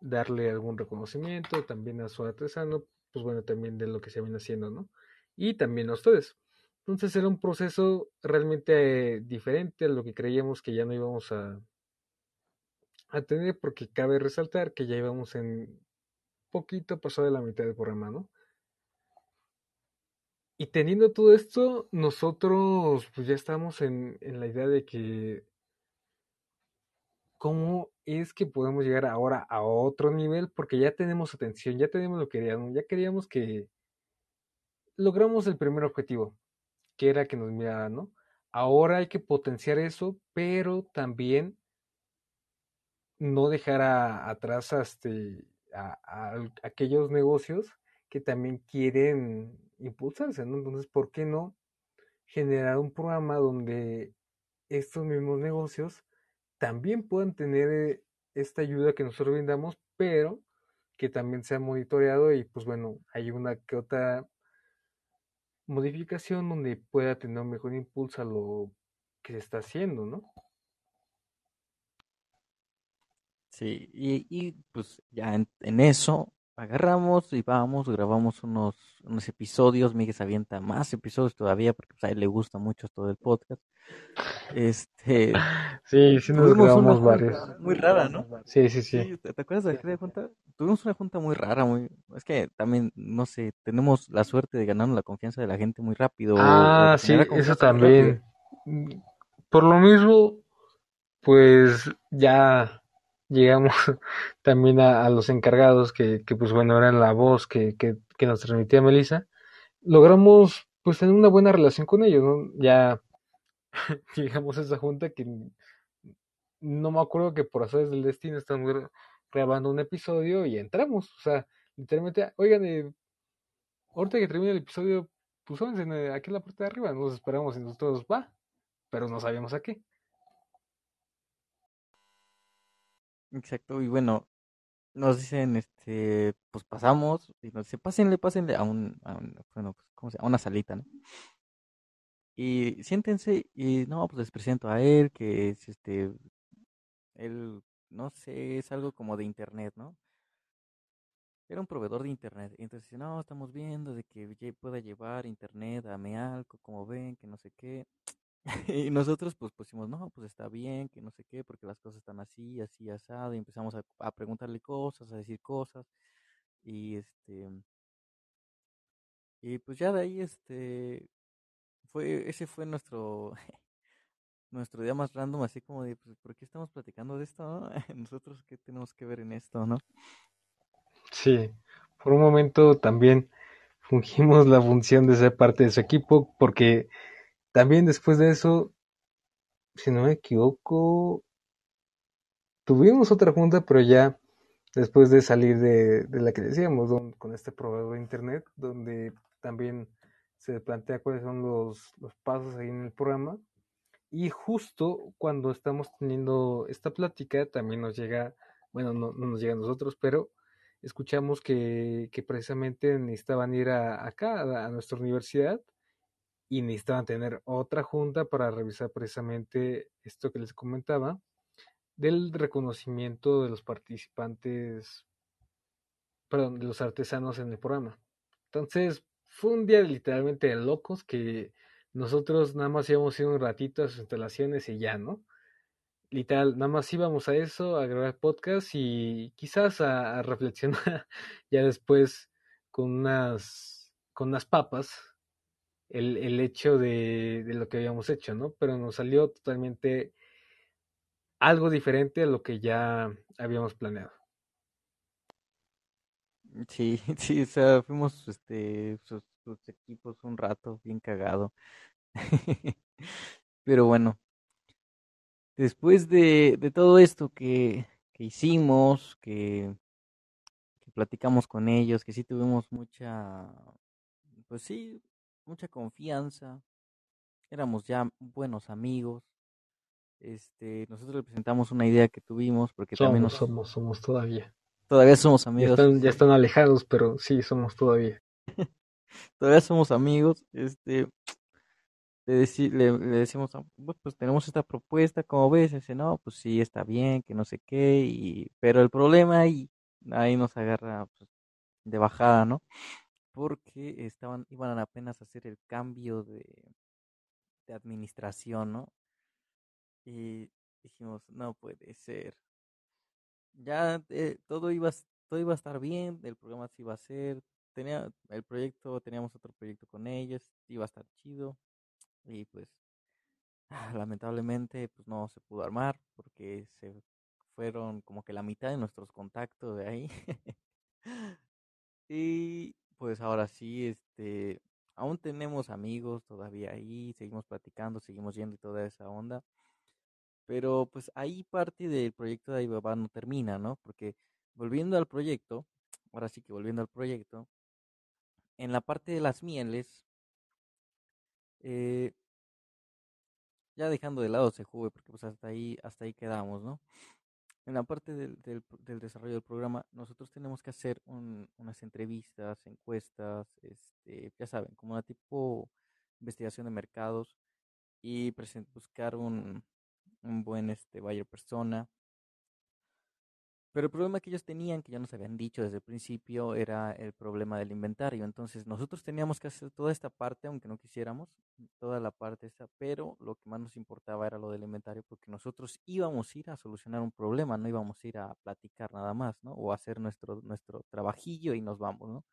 darle algún reconocimiento también a su artesano, pues bueno, también de lo que se viene haciendo, ¿no? Y también a ustedes. Entonces era un proceso realmente diferente a lo que creíamos que ya no íbamos a, a tener, porque cabe resaltar que ya íbamos en poquito pasado de la mitad del programa, ¿no? Y teniendo todo esto, nosotros pues ya estamos en, en la idea de que cómo es que podemos llegar ahora a otro nivel, porque ya tenemos atención, ya tenemos lo que queríamos, ya queríamos que logramos el primer objetivo, que era que nos miraran, ¿no? Ahora hay que potenciar eso, pero también no dejar atrás este, a aquellos negocios que también quieren impulsarse, ¿no? Entonces, ¿por qué no generar un programa donde estos mismos negocios también puedan tener eh, esta ayuda que nosotros brindamos, pero que también sea monitoreado y pues bueno, hay una que otra modificación donde pueda tener un mejor impulso a lo que se está haciendo, ¿no? Sí, y, y pues ya en, en eso agarramos y vamos, grabamos unos, unos episodios, Miguel se avienta más episodios todavía porque pues, a él le gusta mucho todo el podcast. Este, Sí, sí nos grabamos varios. muy rara, ¿no? Sí, sí, sí. Sí, ¿te, te acuerdas de aquella junta? Tuvimos una junta muy rara, muy, es que también, no sé, tenemos la suerte de ganarnos la confianza de la gente muy rápido Ah, sí, eso también. Por lo mismo, pues ya llegamos (laughs) también a, los encargados que, que, pues bueno, eran la voz que, que, nos transmitía Melissa. Logramos pues tener una buena relación con ellos, ¿no? Ya (laughs) llegamos a esa junta que no me acuerdo que por azares del destino estamos gra- grabando un episodio y entramos, o sea, literalmente, oigan, eh, ahorita que termine el episodio, pues eh, aquí en la parte de arriba, nos esperamos y nosotros va, pero no sabíamos a qué. Exacto, y bueno, nos dicen, este, pues pasamos, y nos dice, pásenle, pásenle a un, a un- bueno, pues, ¿cómo se? A una salita, ¿no? Y siéntense, y no, pues les presento a él, que es, este, él, no sé, es algo como de internet, ¿no? Era un proveedor de internet, y entonces no, estamos viendo de que pueda llevar internet a Mealco, como ven, que no sé qué. (laughs) Y nosotros pues pusimos, no, pues está bien, que no sé qué, porque las cosas están así, así, asado, y empezamos a, a preguntarle cosas, a decir cosas, y este, y pues ya de ahí, este, fue, ese fue nuestro, (laughs) nuestro día más random, así como de, pues, ¿por qué estamos platicando de esto, no? (laughs) Nosotros qué tenemos que ver en esto, ¿no? Sí, por un momento también fungimos la función de ser parte de su equipo, porque también después de eso, si no me equivoco, tuvimos otra junta, pero ya después de salir de, de la que decíamos, con este proveedor de internet, donde también se plantea cuáles son los, los pasos ahí en el programa. Y justo cuando estamos teniendo esta plática, también nos llega, bueno, no, no nos llega a nosotros, pero escuchamos que, que precisamente necesitaban ir a, acá, a nuestra universidad, y necesitaban tener otra junta para revisar precisamente esto que les comentaba, del reconocimiento de los participantes, perdón, de los artesanos en el programa. Entonces, fue un día literalmente de locos que nosotros nada más íbamos a ir un ratito a sus instalaciones y ya, ¿no? Literal, nada más íbamos a eso, a grabar podcast y quizás a, a reflexionar (laughs) ya después con unas, con unas papas el, el hecho de, de lo que habíamos hecho, ¿no? Pero nos salió totalmente algo diferente a lo que ya habíamos planeado. Sí, (laughs) sí, o sea, fuimos, este, sus, equipos un rato, bien cagado. (laughs) Pero bueno, después de, de todo esto que, que hicimos, que platicamos con ellos, que sí tuvimos mucha, pues sí, mucha confianza, éramos ya buenos amigos, este, nosotros le presentamos una idea que tuvimos, porque también Somos, nos, somos, somos todavía. todavía somos Ya amigos, están, ya están alejados, pero sí, somos todavía. (laughs) todavía somos amigos, este, le, deci- le, le decimos, "Ah, pues pues tenemos esta propuesta, como ves? Y dice, no, pues sí, está bien, que no sé qué, y, pero el problema ahí, ahí nos agarra pues, de bajada, ¿no? Porque estaban, iban apenas a hacer el cambio de, administración, ¿no? Y dijimos, no puede ser. Ya eh, todo iba, todo iba a estar bien, el programa se iba a hacer, tenía el proyecto, teníamos otro proyecto con ellos, iba a estar chido, y pues Ah, Lamentablemente, pues no se pudo armar porque se fueron como que la mitad de nuestros contactos de ahí. (laughs) Y pues ahora sí, este, aún tenemos amigos todavía ahí, seguimos platicando, seguimos yendo y toda esa onda. Pero pues ahí parte del proyecto de Alibaba no termina, ¿no? Porque volviendo al proyecto, ahora sí que volviendo al proyecto, en la parte de las mieles, eh, ya dejando de lado ese jugo, porque pues hasta ahí, hasta ahí quedamos, ¿no? En la parte del, del, del desarrollo del programa, nosotros tenemos que hacer un, unas entrevistas, encuestas, este, ya saben, como una tipo investigación de mercados y buscar un, un buen este, buyer persona. Pero el problema que ellos tenían, que ya nos habían dicho desde el principio, era el problema del inventario. Entonces nosotros teníamos que hacer toda esta parte, aunque no quisiéramos, toda la parte esta, pero lo que más nos importaba era lo del inventario, porque nosotros íbamos a ir a solucionar un problema, no íbamos a ir a platicar nada más, ¿no? O hacer nuestro, nuestro trabajillo y nos vamos, ¿no?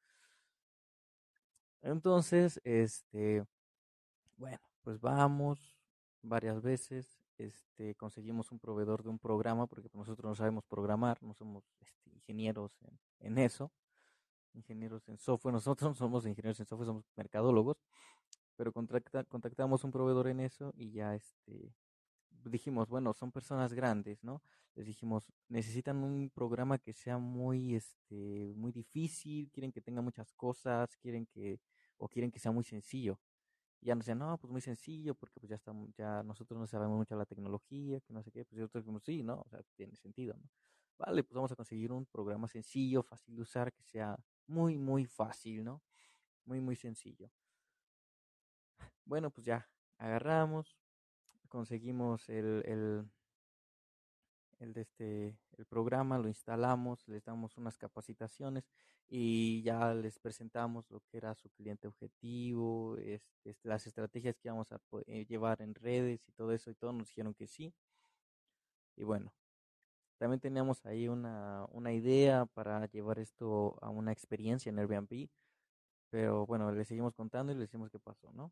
Entonces, este, bueno, pues vamos varias veces, este, conseguimos un proveedor de un programa, porque nosotros no sabemos programar, no somos este, ingenieros en, eso, ingenieros en software, nosotros no (laughs) somos ingenieros en software, somos mercadólogos, pero contacta, contactamos un proveedor en eso y ya este, dijimos, bueno, son personas grandes, ¿no? Les dijimos, necesitan un programa que sea muy, este, muy difícil, quieren que tenga muchas cosas, quieren que, o quieren que sea muy sencillo. Y ya nos decían, no, pues muy sencillo, porque pues ya estamos, ya nosotros no sabemos mucho la tecnología, que no sé qué, pues nosotros dijimos, sí, ¿no? O sea, tiene sentido, ¿no? Vale, pues vamos a conseguir un programa sencillo, fácil de usar, que sea muy, muy fácil, ¿no? Muy, muy sencillo. Bueno, pues ya, agarramos, conseguimos el, el, el, de este, el programa, lo instalamos, les damos unas capacitaciones y ya les presentamos lo que era su cliente objetivo, este, las estrategias que íbamos a eh, llevar en redes y todo eso, y todos nos dijeron que sí. Y bueno, también teníamos ahí una, una idea para llevar esto a una experiencia en Airbnb, pero bueno, le seguimos contando y le decimos qué pasó, ¿no?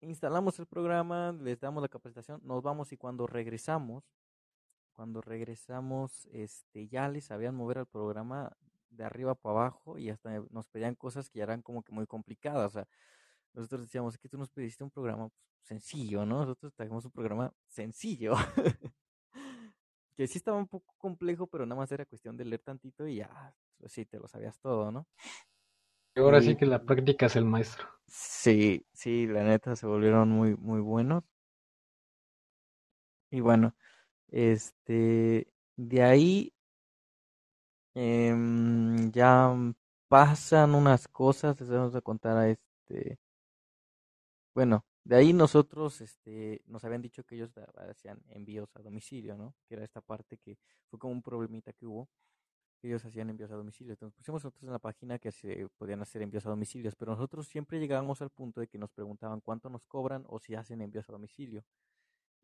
Instalamos el programa, les damos la capacitación, nos vamos y cuando regresamos, cuando regresamos, este, ya les sabían mover al programa de arriba para abajo y hasta nos pedían cosas que ya eran como que muy complicadas. O sea, nosotros decíamos que tú nos pediste un programa pues, sencillo, ¿no? Nosotros trajimos un programa sencillo. (laughs) que sí estaba un poco complejo, pero nada más era cuestión de leer tantito y ya, pues sí, te lo sabías todo, ¿no? Y ahora sí que la práctica es el maestro. Sí, sí, la neta se volvieron muy, muy buenos. Y bueno, este, de ahí eh, ya pasan unas cosas, les vamos a contar a este, bueno, de ahí nosotros, este, nos habían dicho que ellos hacían envíos a domicilio, ¿no? Que era esta parte que fue como un problemita que hubo, que ellos hacían envíos a domicilio. Entonces pusimos nosotros en la página que se podían hacer envíos a domicilios, pero nosotros siempre llegábamos al punto de que nos preguntaban cuánto nos cobran o si hacen envíos a domicilio.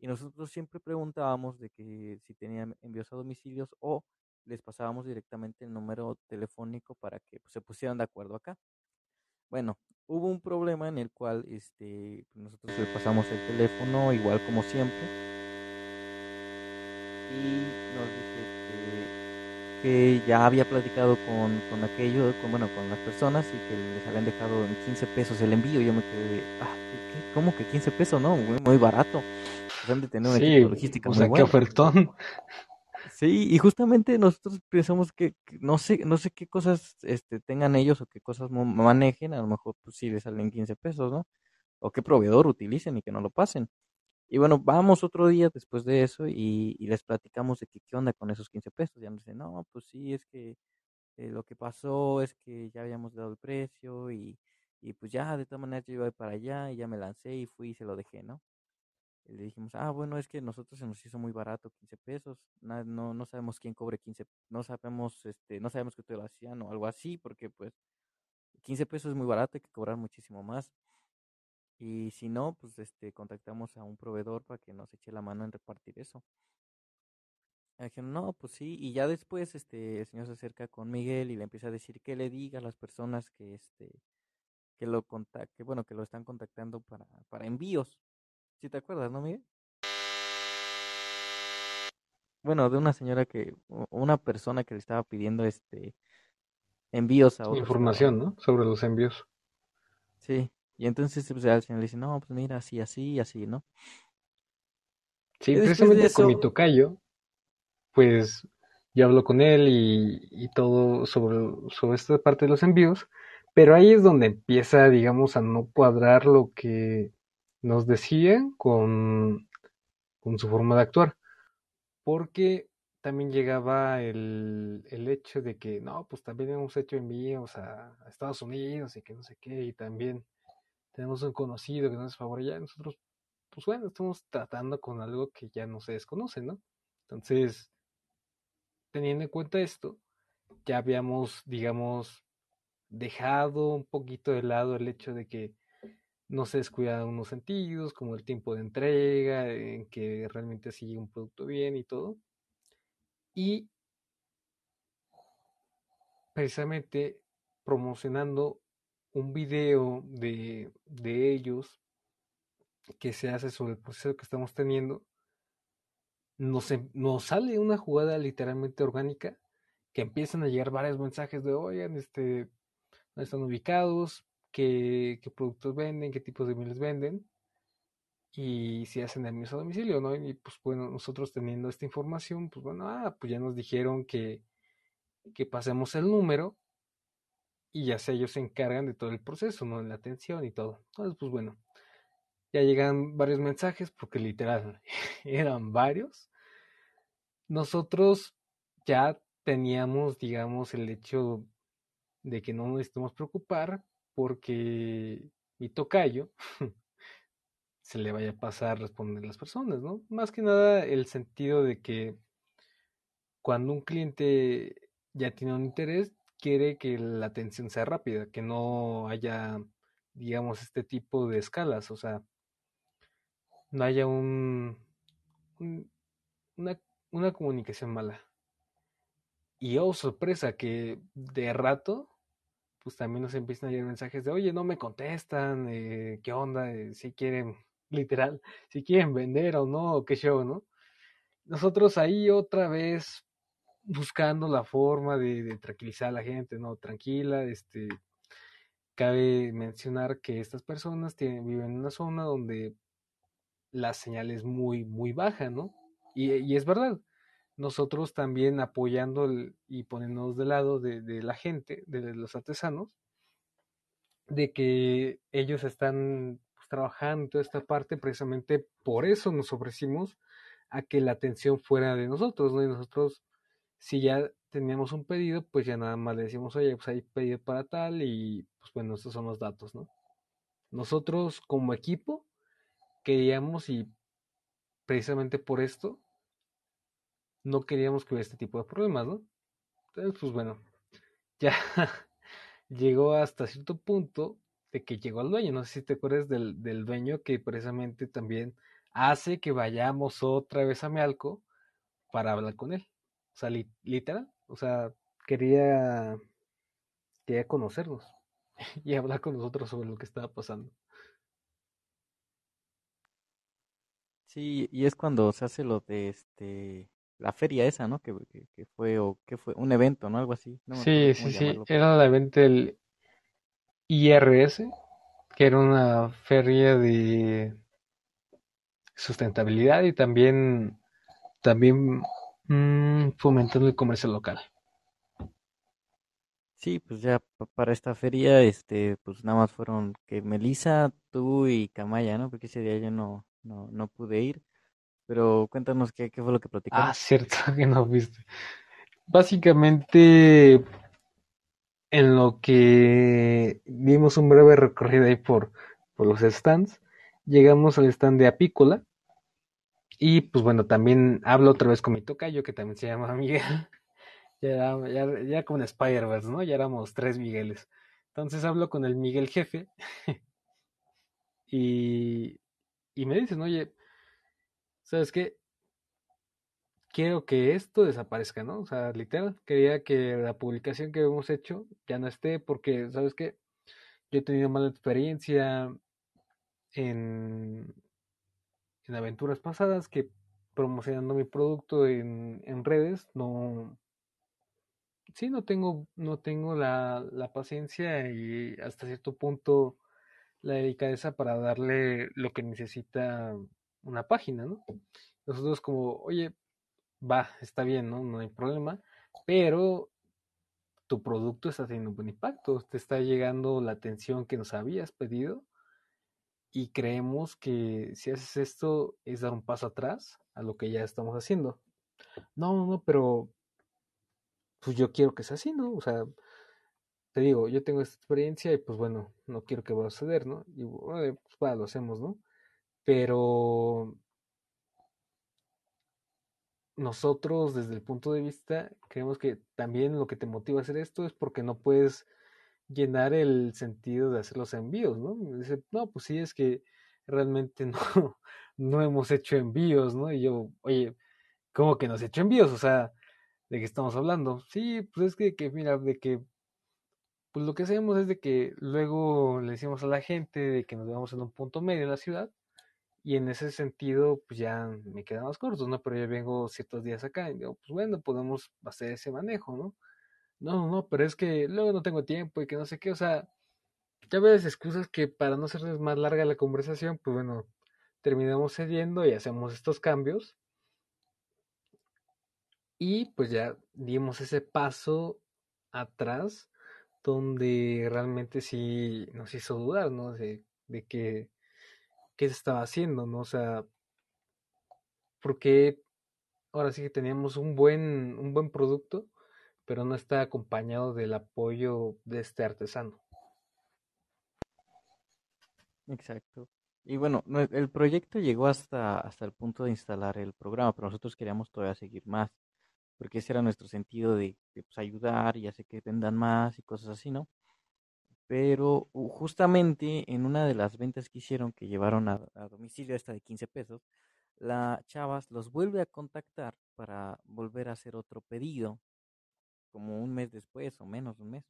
Y nosotros siempre preguntábamos de que si tenían envíos a domicilios o les pasábamos directamente el número telefónico para que pues, se pusieran de acuerdo acá. Bueno, hubo un problema en el cual este, pues, nosotros le pasamos el teléfono igual como siempre y nos dice que, que ya había platicado con, con aquello, con, bueno, con las personas y que les habían dejado en 15 pesos el envío. Yo me quedé, ah, ¿qué? ¿cómo que 15 pesos? No, muy, muy barato. De tener una sí, logística o sea, muy qué ofertón. Sí, y justamente nosotros pensamos que, que, no sé no sé qué cosas este, tengan ellos o qué cosas manejen, a lo mejor pues sí les salen 15 pesos, ¿no? O qué proveedor utilicen y que no lo pasen. Y bueno, vamos otro día después de eso y, y les platicamos de que, qué onda con esos 15 pesos. Ya nos dicen, no, pues sí, es que eh, lo que pasó es que ya habíamos dado el precio y, y pues ya de todas maneras yo iba para allá y ya me lancé y fui y se lo dejé, ¿no? Le dijimos, ah, bueno, es que nosotros se nos hizo muy barato, 15 pesos, no, no, no sabemos quién cobre 15, no sabemos, este, no sabemos que ustedes lo hacían o algo así, porque pues 15 pesos es muy barato, hay que cobrar muchísimo más. Y si no, pues este, contactamos a un proveedor para que nos eche la mano en repartir eso. Dijeron, no, pues sí, y ya después este, el señor se acerca con Miguel y le empieza a decir que le diga a las personas que, este, que lo contacte, bueno, que lo están contactando para, para envíos. Si te acuerdas, ¿no, Miguel? Bueno, de una señora que, una persona que le estaba pidiendo este envíos a otros. Información, ¿no? Sobre los envíos. Sí, y entonces pues, el señor le dice, no, pues mira, así, así, así, ¿no? Sí, precisamente eso... con mi tocayo, pues yo hablo con él y, y todo sobre, sobre esta parte de los envíos, pero ahí es donde empieza, digamos, a no cuadrar lo que nos decían con, con su forma de actuar, porque también llegaba el, el hecho de que, no, pues también hemos hecho envíos a, a Estados Unidos y que no sé qué, y también tenemos un conocido que nos hace favor allá, nosotros, pues bueno, estamos tratando con algo que ya no se desconoce, ¿no? Entonces, teniendo en cuenta esto, ya habíamos, digamos, dejado un poquito de lado el hecho de que no se descuidan unos sentidos, como el tiempo de entrega, en que realmente sigue un producto bien y todo. Y precisamente promocionando un video de, de ellos que se hace sobre el proceso que estamos teniendo, nos, em, sale una jugada literalmente orgánica que empiezan a llegar varios mensajes de, oigan, este, dónde están ubicados, qué, productos venden, qué tipos de miles venden y si hacen envíos a domicilio, ¿no? Y pues bueno, nosotros teniendo esta información, pues bueno, ah, pues ya nos dijeron que, que pasemos el número y ya sé, ellos se encargan de todo el proceso, ¿no? La atención y todo. Entonces, pues bueno, ya llegan varios mensajes porque literal (laughs) eran varios. Nosotros ya teníamos, digamos, el hecho de que no nos necesitamos preocupar porque mi tocayo (laughs) se le vaya a pasar responder a las personas, ¿no? Más que nada el sentido de que cuando un cliente ya tiene un interés, quiere que la atención sea rápida, que no haya, digamos, este tipo de escalas, o sea, no haya un, un una, una comunicación mala. Y oh, sorpresa, que de rato, pues también nos empiezan a llegar mensajes de, oye, no me contestan, eh, ¿qué onda? Eh, si quieren, (laughs) literal, si quieren vender o no, qué show, ¿no? Nosotros ahí otra vez buscando la forma de, tranquilizar a la gente, ¿no? Tranquila, este, cabe mencionar que estas personas viven en una zona donde la señal es muy, muy baja, ¿no? Y es verdad, nosotros también apoyando y poniéndonos de lado de, la gente, de los artesanos, de que ellos están pues, trabajando toda esta parte, precisamente por eso nos ofrecimos a que la atención fuera de nosotros, ¿no? Y nosotros, si ya teníamos un pedido, pues ya nada más le decimos, oye, pues hay pedido para tal y pues bueno, estos son los datos, ¿no? Nosotros como equipo queríamos y precisamente por esto no queríamos que hubiera este tipo de problemas, ¿no? Entonces, pues bueno, (laughs) ya llegó hasta cierto punto de que llegó al dueño. No sé si te acuerdas del, del dueño que precisamente también hace que vayamos otra vez a Mealco para hablar con él. O sea, li literal. O sea, quería, quería conocernos (laughs) y hablar con nosotros sobre lo que estaba pasando. Sí, y es cuando se hace lo de este la feria esa, ¿no? Que, que, que fue o que fue un evento, ¿no? Algo así. No sí, sí, sí. Era el evento del IRS, que era una feria de sustentabilidad y también también mmm, fomentando el comercio local. Sí, pues ya para esta feria, este, pues nada más fueron que Melissa, tú y Camaya, ¿no? Porque ese día yo no, no, no pude ir. Pero cuéntanos qué, qué fue lo que platicaron. Ah, cierto, (laughs) que no viste. Básicamente, en lo que dimos un breve recorrido ahí por, por los stands, llegamos al stand de Apícola. Y pues bueno, también hablo otra vez con mi tocayo, que también se llama (laughs) Miguel. ya, era, ya, ya como en Spider-Verse, ¿no? Ya éramos tres Migueles. Entonces hablo con el Miguel jefe. (laughs) y, y me dicen, oye, ¿sabes qué? Quiero que esto desaparezca, ¿no? O sea, literal, quería que la publicación que hemos hecho ya no esté porque, ¿sabes qué? Yo he tenido mala experiencia en, en aventuras pasadas que promocionando mi producto en, en redes no sí no tengo no tengo la, la paciencia y hasta cierto punto la delicadeza para darle lo que necesita una página, ¿no? Nosotros como, oye, va, está bien, ¿no? No hay problema, pero tu producto está teniendo un buen impacto, te está llegando la atención que nos habías pedido y creemos que si haces esto es dar un paso atrás a lo que ya estamos haciendo. No, no, pero pues yo quiero que sea así, ¿no? O sea, te digo, yo tengo esta experiencia y pues bueno, no quiero que vaya a suceder, ¿no? Y bueno, pues va, lo hacemos, ¿no? Pero nosotros desde el punto de vista creemos que también lo que te motiva a hacer esto es porque no puedes llenar el sentido de hacer los envíos, ¿no? dice, no, pues sí, es que realmente (laughs) no, no hemos hecho envíos, ¿no? Y yo, oye, ¿cómo que no has hecho envíos? O sea, ¿de qué estamos hablando? Sí, pues es que, mira, de que pues lo que hacemos es de que luego le decimos a la gente de que nos vemos en un punto medio de la ciudad y en ese sentido pues ya me quedan más cortos, ¿no? Pero yo vengo ciertos días acá y digo, pues bueno, podemos hacer ese manejo, ¿no? No, no, pero es que luego no tengo tiempo y que no sé qué, o sea, ya ves excusas que para no hacerles más larga la conversación, pues bueno, terminamos cediendo y hacemos estos cambios. Y pues ya dimos ese paso atrás donde realmente sí nos hizo dudar, ¿no? De, de que qué se estaba haciendo, ¿no? O sea, porque ahora sí que teníamos un buen, un buen producto, pero no está acompañado del apoyo de este artesano. Exacto. Y bueno, el proyecto llegó hasta, hasta el punto de instalar el programa, pero nosotros queríamos todavía seguir más, porque ese era nuestro sentido de, de pues, ayudar y hacer que vendan más y cosas así, ¿no? Pero justamente en una de las ventas que hicieron, que llevaron a, domicilio esta de 15 pesos, la chavas los vuelve a contactar para volver a hacer otro pedido, como un mes después o menos un mes.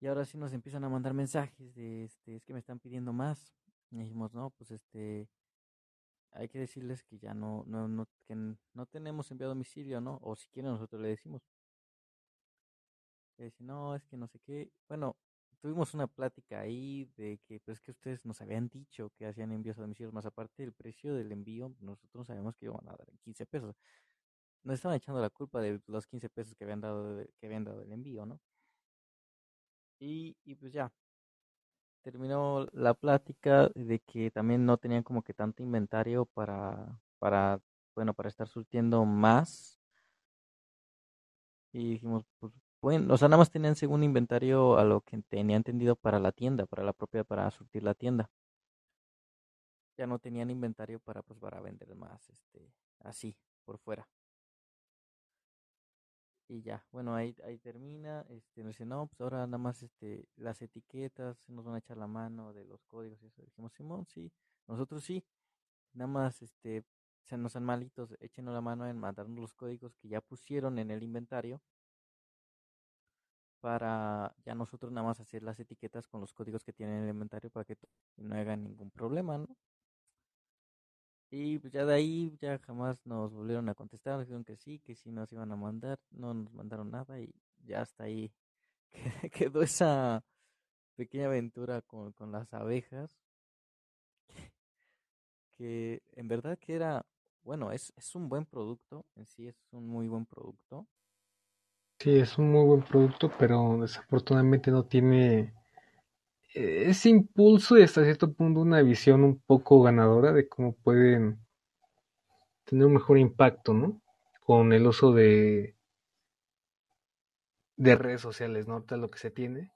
Y ahora sí nos empiezan a mandar mensajes de, este, es que me están pidiendo más. Y dijimos, no, pues este, hay que decirles que ya no, no, no, que no tenemos enviado domicilio, ¿no? O si quieren nosotros le decimos. Y dice, no, es que no sé qué. Bueno, tuvimos una plática ahí de que, pues que ustedes nos habían dicho que hacían envíos a domicilio, más aparte del precio del envío, nosotros sabemos que iban a dar en 15 pesos. Nos estaban echando la culpa de los 15 pesos que habían dado, que habían dado el envío, ¿no? Y, y pues ya, terminó la plática de que también no tenían como que tanto inventario para, para, bueno, para estar surtiendo más. Y dijimos, pues bueno, o sea, nada más tenían según inventario a lo que tenía entendido para la tienda, para la propia, para surtir la tienda. Ya no tenían inventario para, pues, para vender más, este, así, por fuera. Y ya, bueno, ahí, ahí termina, este, nos dice, no, pues ahora nada más, este, las etiquetas nos van a echar la mano de los códigos y eso. Dijimos, Simón, sí, nosotros sí, nada más, este, se nos han malitos, échenos la mano en mandarnos los códigos que ya pusieron en el inventario para ya nosotros nada más hacer las etiquetas con los códigos que tienen en el inventario para que no hagan ningún problema, ¿no? Y pues ya de ahí ya jamás nos volvieron a contestar, nos dijeron que sí, que sí nos iban a mandar, no nos mandaron nada y ya hasta ahí (laughs) quedó esa pequeña aventura con, con las abejas, que en verdad que era, bueno, es, es un buen producto, en sí es un muy buen producto, Sí, es un muy buen producto, pero desafortunadamente no tiene eh, ese impulso y hasta cierto punto una visión un poco ganadora de cómo pueden tener un mejor impacto, ¿no? Con el uso de, de redes sociales, ¿no? Ahorita lo que se tiene,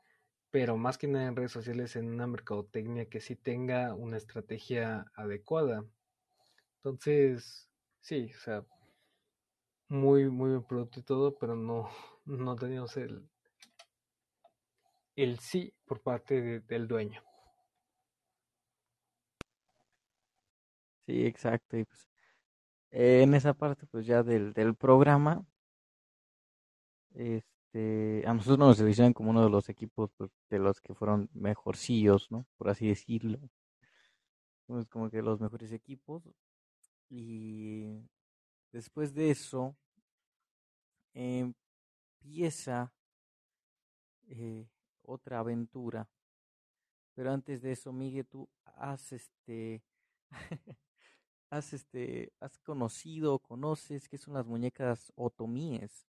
pero más que nada en redes sociales, en una mercadotecnia que sí tenga una estrategia adecuada. Entonces, sí, o sea, muy, muy buen producto y todo, pero no, no teníamos el, el sí por parte del dueño. Sí, exacto. Y pues, eh, en esa parte, pues ya del, del programa, este, a nosotros nos seleccionan como uno de los equipos pues, de los que fueron mejorcillos, ¿no? Por así decirlo. Como que los mejores equipos. Y después de eso, empieza eh, otra aventura. Pero antes de eso, Miguel, tú has este (laughs) has, este, has conocido, conoces qué son las muñecas otomíes.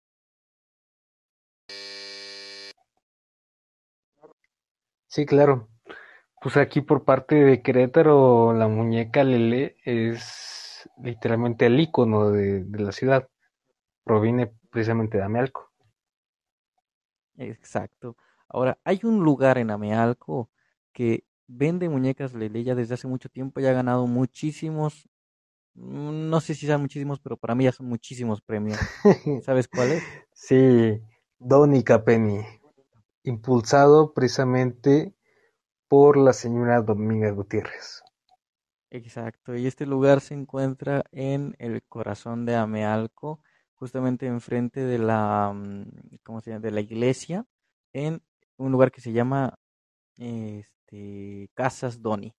Sí, claro. Pues aquí por parte de Querétaro, la muñeca Lele es literalmente el icono de, de la ciudad. Proviene precisamente de Amealco. Exacto. Ahora, hay un lugar en Amealco que vende muñecas Lele ya desde hace mucho tiempo, ya ha ganado muchísimos, mm, no sé si sean muchísimos, pero para mí ya son muchísimos premios. (laughs) ¿Sabes cuál es? Sí, Donica Penny, impulsado precisamente por la señora Dominga Gutiérrez. Exacto, y este lugar se encuentra en el corazón de Amealco, justamente enfrente de la, mm, ¿cómo se llama? De la iglesia, en un lugar que se llama este, Casas Doni.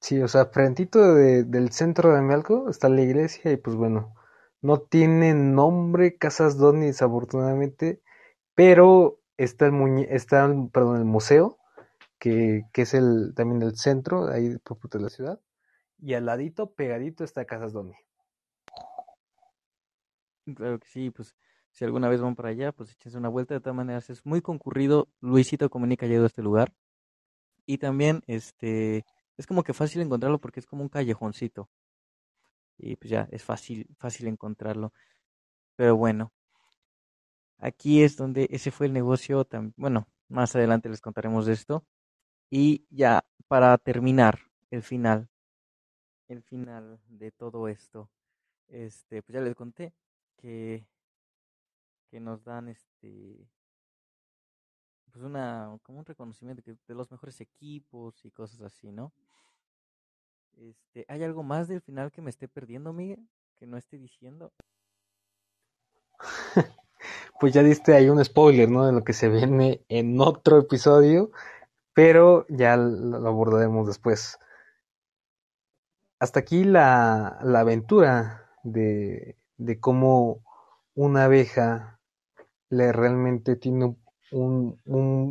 Sí, o sea, frentito de, del centro de Amealco está la iglesia y pues bueno, no tiene nombre Casas Doni desafortunadamente, pero está el, muñe está, perdón, el museo, que, que es el, también el centro, ahí de la ciudad, y al ladito, pegadito, está Casas Doni. Claro que sí, pues si alguna vez van para allá, pues échense una vuelta, de todas maneras es muy concurrido, Luisito Comunica llegado a este lugar, y también, este, es como que fácil encontrarlo porque es como un callejoncito. Y pues ya, es fácil, fácil encontrarlo. Pero bueno, aquí es donde ese fue el negocio. Bueno, más adelante les contaremos de esto. Y ya, para terminar, el final. El final de todo esto. Este, pues ya les conté que, que nos dan este pues una, como un reconocimiento de los mejores equipos y cosas así, ¿no? Este, ¿hay algo más del final que me esté perdiendo, Miguel? Que no esté diciendo. (laughs) pues ya diste ahí un spoiler, ¿no? De lo que se viene en otro episodio, pero ya lo abordaremos después. Hasta aquí la, la aventura de, de cómo una abeja le realmente tiene un un,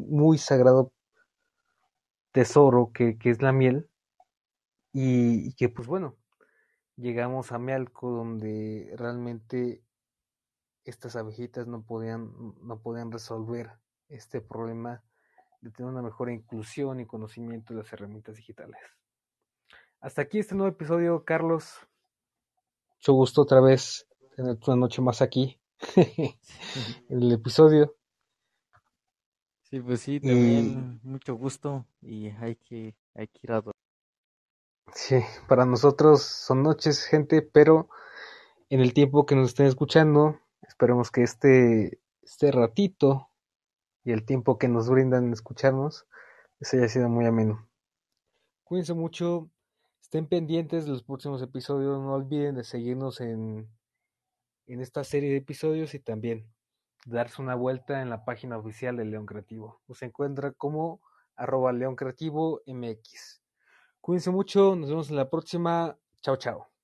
muy sagrado tesoro que, que es la miel y, y, que pues bueno, llegamos a Mealco donde realmente estas abejitas no podían, no podían resolver este problema de tener una mejor inclusión y conocimiento de las herramientas digitales. Hasta aquí este nuevo episodio, Carlos. Mucho gusto otra vez tener una noche más aquí en (laughs) el episodio. Sí, pues sí, también y... mucho gusto y hay que, hay que ir a dormir. Sí, para nosotros son noches, gente, pero en el tiempo que nos estén escuchando, esperemos que este, este ratito y el tiempo que nos brindan escucharnos les haya sido muy ameno. Cuídense mucho, estén pendientes de los próximos episodios, no olviden de seguirnos en, en esta serie de episodios y también darse una vuelta en la página oficial de León Creativo. Nos encuentra como arroba León Creativo MX. Cuídense mucho, nos vemos en la próxima. Chao, chao.